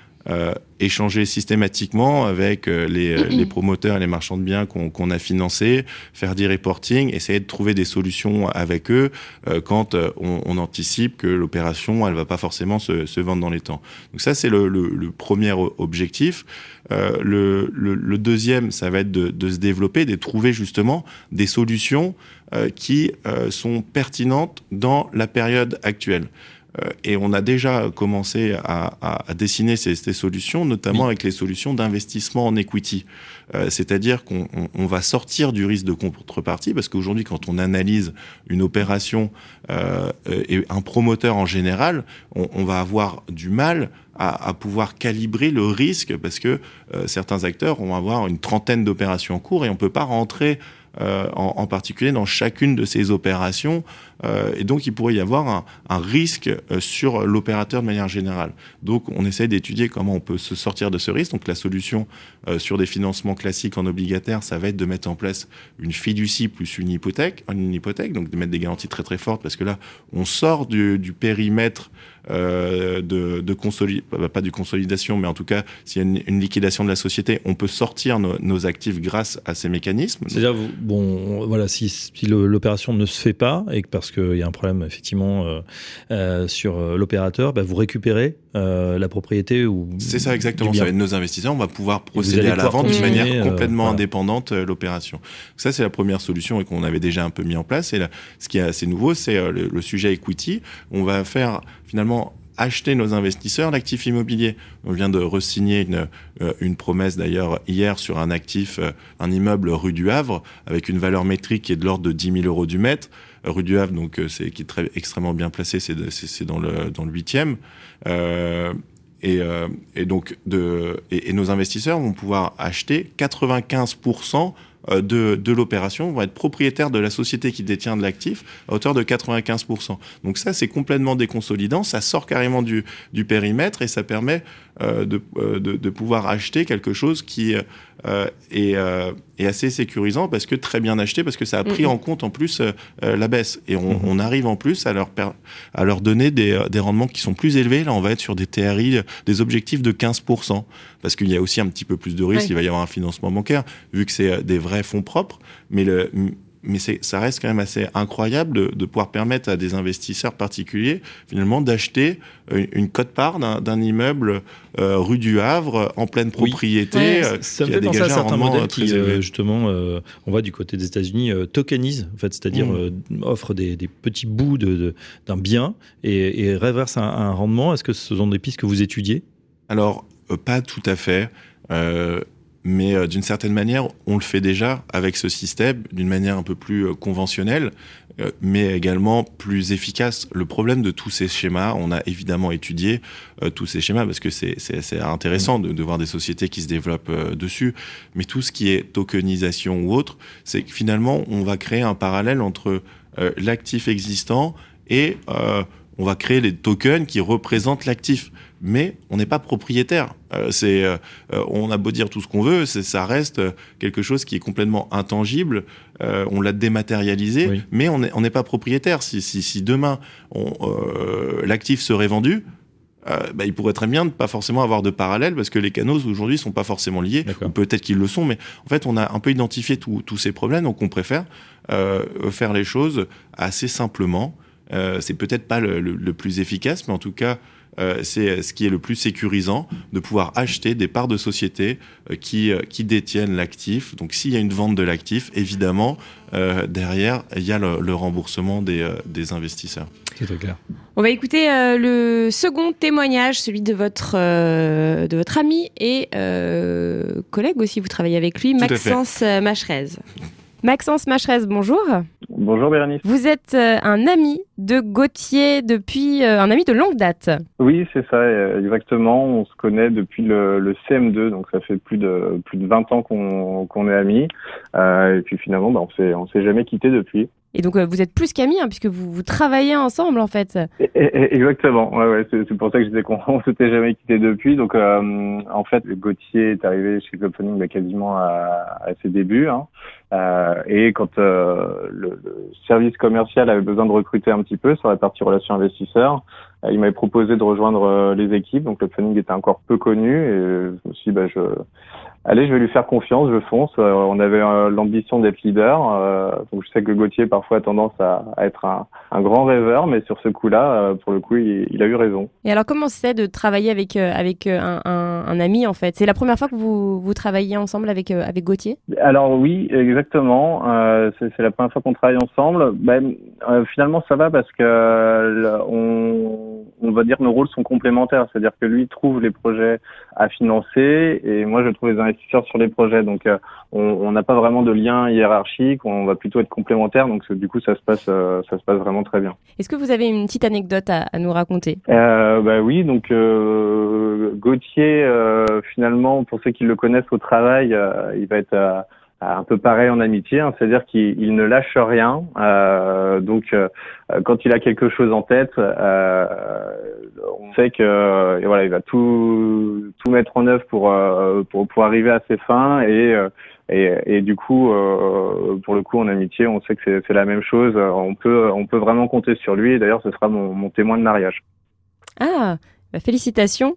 échanger systématiquement avec euh, les, euh, les, promoteurs et les marchands de biens qu'on qu a financés, faire du reporting, essayer de trouver des solutions avec eux euh, quand euh, on, on, anticipe que l'opération elle va pas forcément se, se, vendre dans les temps. Donc ça c'est le, le, le, premier objectif. Euh, le, le, deuxième, ça va être de, de, se développer, de trouver justement des solutions qui sont pertinentes dans la période actuelle. Euh, et on a déjà commencé à, à, à dessiner ces, ces, solutions, notamment oui. avec les solutions d'investissement en equity. Euh, C'est-à-dire qu'on on, va sortir du risque de contrepartie, parce qu'aujourd'hui, quand on analyse une opération euh, et un promoteur en général, on, on va avoir du mal à, à, pouvoir calibrer le risque parce que euh, certains acteurs vont avoir une trentaine d'opérations en cours et on peut pas rentrer euh, en, en, particulier dans chacune de ces opérations. Euh, et donc, il pourrait y avoir un, un risque euh, sur l'opérateur de manière générale. Donc, on essaie d'étudier comment on peut se sortir de ce risque. Donc, la solution euh, sur des financements classiques en obligataire, ça va être de mettre en place une fiducie plus une hypothèque, une hypothèque, donc de mettre des garanties très très fortes, parce que là, on sort du, du périmètre de, de consolidation, pas du consolidation, mais en tout cas, s'il y a une, une, liquidation de la société, on peut sortir nos, nos actifs grâce à ces mécanismes. C'est-à-dire, bon, voilà, si, si l'opération ne se fait pas et que parce qu'il y a un problème effectivement euh, euh, sur euh, l'opérateur, bah, vous récupérez la propriété ou c'est ça exactement. Ça va être nos investisseurs, on va pouvoir procéder à la vente d'une manière complètement indépendante l'opération. Ça c'est la première solution et qu'on avait déjà un peu mis en place. Et là, ce qui est assez nouveau, c'est le, le sujet equity. On va faire finalement acheter nos investisseurs l'actif immobilier. On vient de resigner une, euh, une promesse d'ailleurs hier sur un actif, euh, un immeuble rue du Havre, avec une valeur métrique qui est de l'ordre de 10 000 euros du mètre. Euh, rue du Havre, donc c'est qui est extrêmement bien placé, c'est dans le dans le huitième. Euh, et, et, donc et, nos investisseurs vont pouvoir acheter 95% euh, de, de l'opération vont être propriétaires de la société qui détient de l'actif à hauteur de 95%. Donc ça, c'est complètement déconsolidant, ça sort carrément du, du périmètre et ça permet euh, de, euh, de, de, pouvoir acheter quelque chose qui euh, est, euh, est, assez sécurisant parce que très bien acheté, parce que ça a pris en compte en plus la baisse. Et on, on, arrive en plus à leur, à leur donner des, des rendements qui sont plus élevés. Là, on va être sur des TRI, des objectifs de 15%, parce qu'il y a aussi un petit peu plus de risque, oui. il va y avoir un financement bancaire, vu que c'est des vrais fonds propres. Mais le mais ça reste quand même assez incroyable de, de, pouvoir permettre à des investisseurs particuliers finalement d'acheter une, une cote-part d'un immeuble euh, rue du Havre en pleine propriété. Oui. Ouais, euh, ça me fait penser à certains modèles qui euh, justement, euh, on voit du côté des États-Unis, euh, tokenisent en fait, c'est-à-dire mmh. offrent des, des, petits bouts d'un de, de, bien et, et réversent un, un rendement. Est-ce que ce sont des pistes que vous étudiez? Alors pas tout à fait. Mais euh, d'une certaine manière, on le fait déjà avec ce système d'une manière un peu plus euh, conventionnelle, euh, mais également plus efficace. Le problème de tous ces schémas, on a évidemment étudié euh, tous ces schémas parce que c'est intéressant de, de, voir des sociétés qui se développent euh, dessus, mais tout ce qui est tokenisation ou autre, c'est que finalement, on va créer un parallèle entre euh, l'actif existant et on va créer les tokens qui représentent l'actif mais on n'est pas propriétaire. Euh, c'est, euh, on a beau dire tout ce qu'on veut, ça reste quelque chose qui est complètement intangible. Euh, on l'a dématérialisé, oui. mais on n'est on pas propriétaire. Si, si, si demain euh, l'actif serait vendu, bah, il pourrait très bien ne pas forcément avoir de parallèle parce que les canaux aujourd'hui sont pas forcément liés, ou peut-être qu'ils le sont, mais en fait on a un peu identifié tous ces problèmes, donc on préfère faire les choses assez simplement. c'est peut-être pas le, le, le, plus efficace, mais en tout cas euh, c'est ce qui est le plus sécurisant, de pouvoir acheter des parts de sociétés euh, qui, euh, qui détiennent l'actif. Donc s'il y a une vente de l'actif, évidemment, euh, derrière, il y a le, le remboursement des, euh, des investisseurs. C'est très clair. On va écouter euh, le second témoignage, celui de votre, de votre ami et collègue aussi, vous travaillez avec lui, Maxence Macherez. Maxence Macherez, bonjour. Bonjour Bérénice. Vous êtes euh, un ami de Gauthier depuis euh, un ami de longue date. Oui, c'est ça, euh, exactement. On se connaît depuis le, le, CM2, donc ça fait plus de plus de 20 ans qu'on qu est amis. Euh, et puis finalement, bah, on s'est on s'est jamais quitté depuis. Et donc vous êtes plus qu'amis, hein, puisque vous, vous, travaillez ensemble en fait. Exactement, ouais, ouais, c'est pour ça que je disais qu'on s'était jamais quitté depuis. Donc en fait, Gauthier est arrivé chez Club Funding bah, quasiment à, à, ses débuts. Hein. Et quand le, le, service commercial avait besoin de recruter un petit peu sur la partie relations investisseurs, euh, il m'avait proposé de rejoindre euh, les équipes. Donc Club Funding était encore peu connu et je suis dit, bah, je allez, je vais lui faire confiance, je fonce. Euh, on avait euh, l'ambition d'être leader. Euh, donc je sais que Gauthier parfois a tendance à, à être un, un, grand rêveur, mais sur ce coup-là, pour le coup, il, il, a eu raison. Et alors, comment c'est de travailler avec avec un, un, un, ami en fait? C'est la première fois que vous vous travaillez ensemble avec avec Gauthier? Alors oui, exactement. c'est la première fois qu'on travaille ensemble. Ben, finalement, ça va parce que on, on va dire nos rôles sont complémentaires. C'est-à-dire que lui trouve les projets à financer et moi je trouve les investisseurs sur les projets. Donc euh, on n'a pas vraiment de lien hiérarchique, on va plutôt être complémentaires. Donc du coup ça se passe euh, ça se passe vraiment très bien. Est-ce que vous avez une petite anecdote à, à nous raconter? Euh, Bah oui, donc euh, Gauthier euh, finalement pour ceux qui le connaissent au travail, euh, il va être un peu pareil en amitié, hein, c'est-à-dire qu'il ne lâche rien. Euh, donc, euh, quand il a quelque chose en tête, euh, on sait que voilà, il va tout tout mettre en œuvre pour pour, pour arriver à ses fins et et, et du coup, pour le coup, en amitié, on sait que c'est la même chose. On peut on peut vraiment compter sur lui. D'ailleurs, ce sera mon, mon témoin de mariage. Ah, bah, félicitations.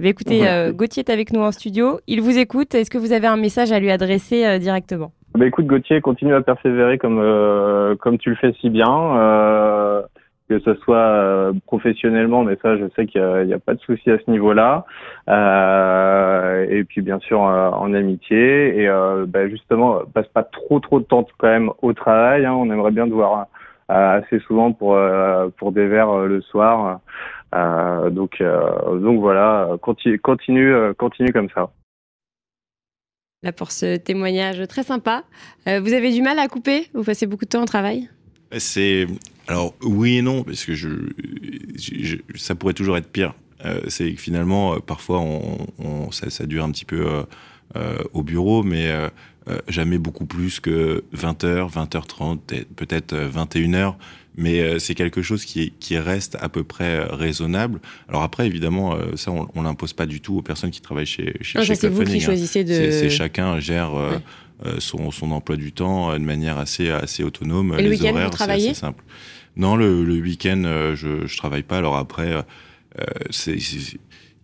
Eh écoutez, euh, Gauthier est avec nous en studio. Il vous écoute. Est-ce que vous avez un message à lui adresser euh, directement? Bah écoute Gauthier, continue à persévérer comme euh, comme tu le fais si bien, que ce soit professionnellement, mais ça je sais qu'il n'y a, a, pas de souci à ce niveau-là. Et puis bien sûr en amitié et bah, justement passe pas trop trop de temps quand même au travail. Hein. On aimerait bien te voir assez souvent pour pour des verres le soir. Donc donc voilà, continue continue continue comme ça là pour ce témoignage très sympa. Euh, vous avez du mal à couper? Vous passez beaucoup de temps au travail? C'est alors oui et non parce que je, ça pourrait toujours être pire. Euh, c'est que finalement euh, parfois on, ça, ça, dure un petit peu au bureau, mais jamais beaucoup plus que 20h, 20h30, peut-être 21h mais euh, c'est quelque chose qui, qui reste à peu près euh, raisonnable. Alors après, évidemment, euh, ça, on, on l'impose pas du tout aux personnes qui travaillent chez chez, non, C'est vous qui hein. choisissez de. C'est chacun gère. son, son, emploi du temps de manière assez, assez autonome. Et les le week-end, horaires, vous travaillez? assez simple. Non, le, le week-end, je, je travaille pas. Alors après, c'est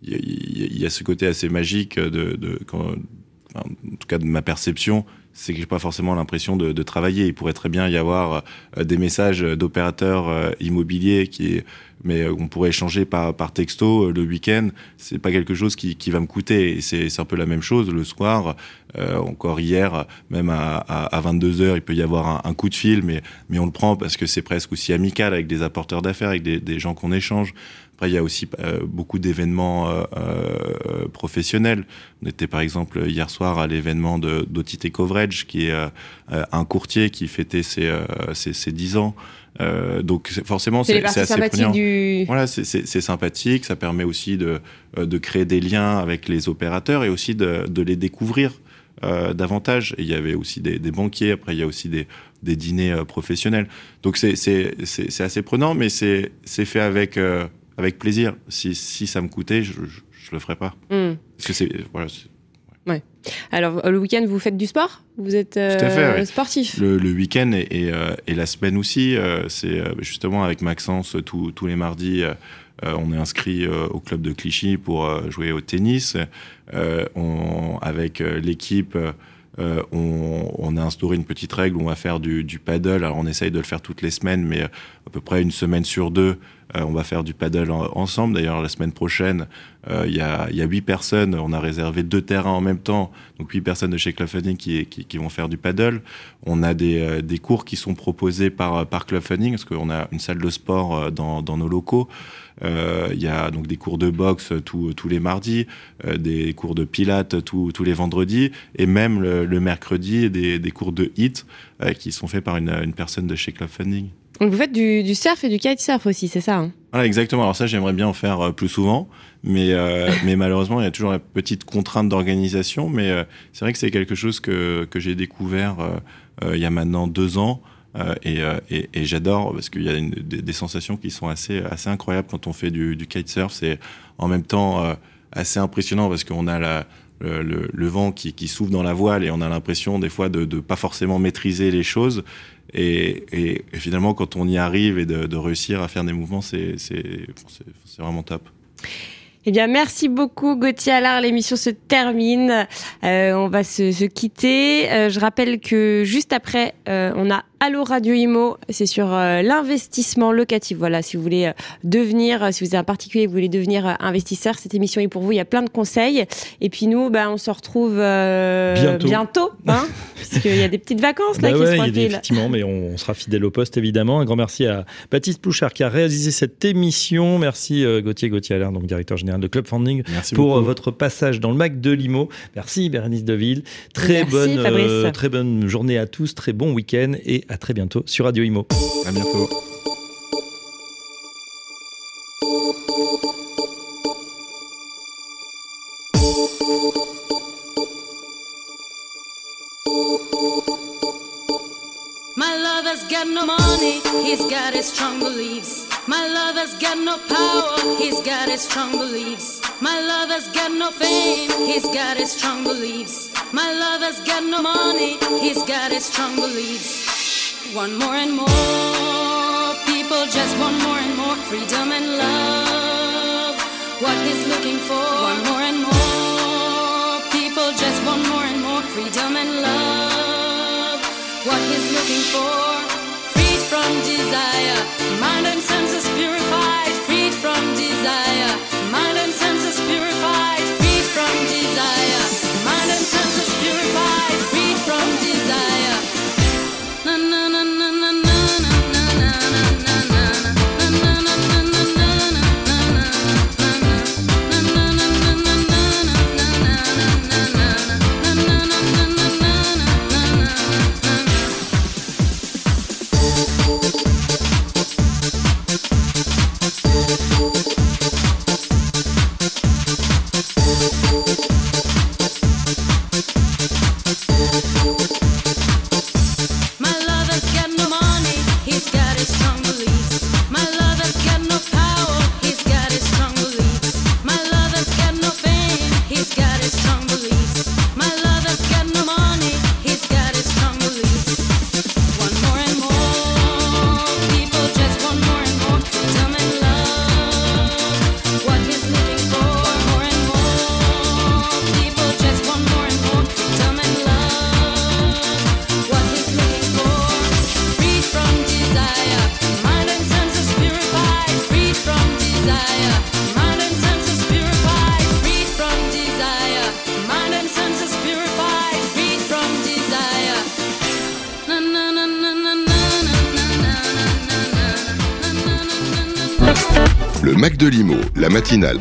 il y, y, a ce côté assez magique de, de quand, en tout cas de ma perception, c'est que j'ai pas forcément l'impression de, de, travailler. Il pourrait très bien y avoir euh, des messages d'opérateurs euh, immobiliers qui, mais euh, on pourrait échanger par, par texto le week-end. C'est pas quelque chose qui, qui va me coûter. C'est un peu la même chose le soir. encore hier, même à, à, 22 heures, il peut y avoir un, coup de fil, mais, mais on le prend parce que c'est presque aussi amical avec des apporteurs d'affaires, avec des gens qu'on échange. Après, il y a aussi euh, beaucoup d'événements euh, euh, professionnels. On était par exemple hier soir à l'événement d'OTT Coverage, qui est un courtier qui fêtait ses, ses, ses 10 ans. Euh, donc forcément, c'est assez. Du... Voilà, c'est sympathique. Ça permet aussi de, de créer des liens avec les opérateurs et aussi de, de les découvrir euh, davantage. Et il y avait aussi des, des, banquiers. Après, il y a aussi des, des dîners professionnels. Donc c'est assez prenant, mais c'est fait avec avec plaisir. Si, si ça me coûtait, je, je, je le ferais pas. Mm. Parce que c'est voilà. Ouais. Alors le week-end, vous faites du sport? Vous êtes euh, fait, sportif? Le, le week-end et, et, euh, et, la semaine aussi. Euh, c'est euh, justement avec Maxence tous tous les mardis. Euh, on est inscrit au club de Clichy pour jouer au tennis. on, avec l'équipe. On, on, a instauré une petite règle où on va faire du, du, paddle. Alors on essaye de le faire toutes les semaines, mais à peu près une semaine sur deux, on va faire du paddle en, ensemble. D'ailleurs, la semaine prochaine, euh, il y, a, huit personnes. On a réservé deux terrains en même temps, donc huit personnes de chez Club Funding qui, qui, vont faire du paddle. On a des, des cours qui sont proposés par, par Club Funding parce qu'on a une salle de sport dans, nos locaux. Euh, il y a donc des cours de boxe tous, les mardis, euh, des cours de pilates tous, les vendredis, et même le, mercredi des, cours de hit euh, qui sont faits par une, personne de chez Club Funding. Donc vous faites du, du surf et du kitesurf aussi, c'est ça hein? Voilà, exactement. Alors ça, j'aimerais bien en faire plus souvent, mais, euh, mais malheureusement, il y a toujours la petite contrainte d'organisation. Mais euh, c'est vrai que c'est quelque chose que, que j'ai découvert euh, il y a maintenant deux ans. Euh, et, euh, et, et j'adore parce qu'il y a une, des, des, sensations qui sont assez, assez incroyables quand on fait du, du kitesurf. C'est en même temps euh, assez impressionnant parce qu'on a la, le, le, vent qui, qui souffle dans la voile et on a l'impression des fois de ne pas forcément maîtriser les choses. Et, finalement, quand on y arrive et de, réussir à faire des mouvements, c'est vraiment top. Eh bien, merci beaucoup Gauthier Allard. L'émission se termine. Euh, on va se, quitter. Euh, je rappelle que juste après, euh, on a Allo Radio Imo, c'est sur euh, l'investissement locatif. Voilà, si vous voulez euh, devenir, euh, si vous êtes un particulier, vous voulez devenir investisseur, cette émission est pour vous. Il y a plein de conseils. Et puis nous, bah, on se retrouve bientôt, bientôt hein, puisqu'il y a des petites vacances là bah qui ouais, se a Effectivement, mais on, sera fidèle au poste évidemment. Un grand merci à Baptiste Plouchard qui a réalisé cette émission. Merci Gauthier Gauthier Allaire, donc directeur général de Club Funding, merci pour votre passage dans le Mac de Limo. Merci Bérénice Deville. Très merci, bonne, euh, très bonne journée à tous, très bon week-end et à très bientôt sur Radio Imo. À bientôt. My lover's got no money, he's got his strong beliefs. My lover's got no power, he's got his strong beliefs. My lover's got no fame, he's got his strong beliefs. My lover's got no money, he's got his strong beliefs. One more and more people just want more and more freedom and love. What is looking for? One more and more people just want more and more freedom and love. What is looking for?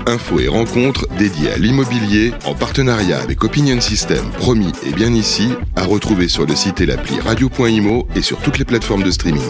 info et rencontres dédiée à l'immobilier en partenariat avec Opinion System, promis et bien ici, à retrouver sur le site et l'appli radio.imo et sur toutes les plateformes de streaming.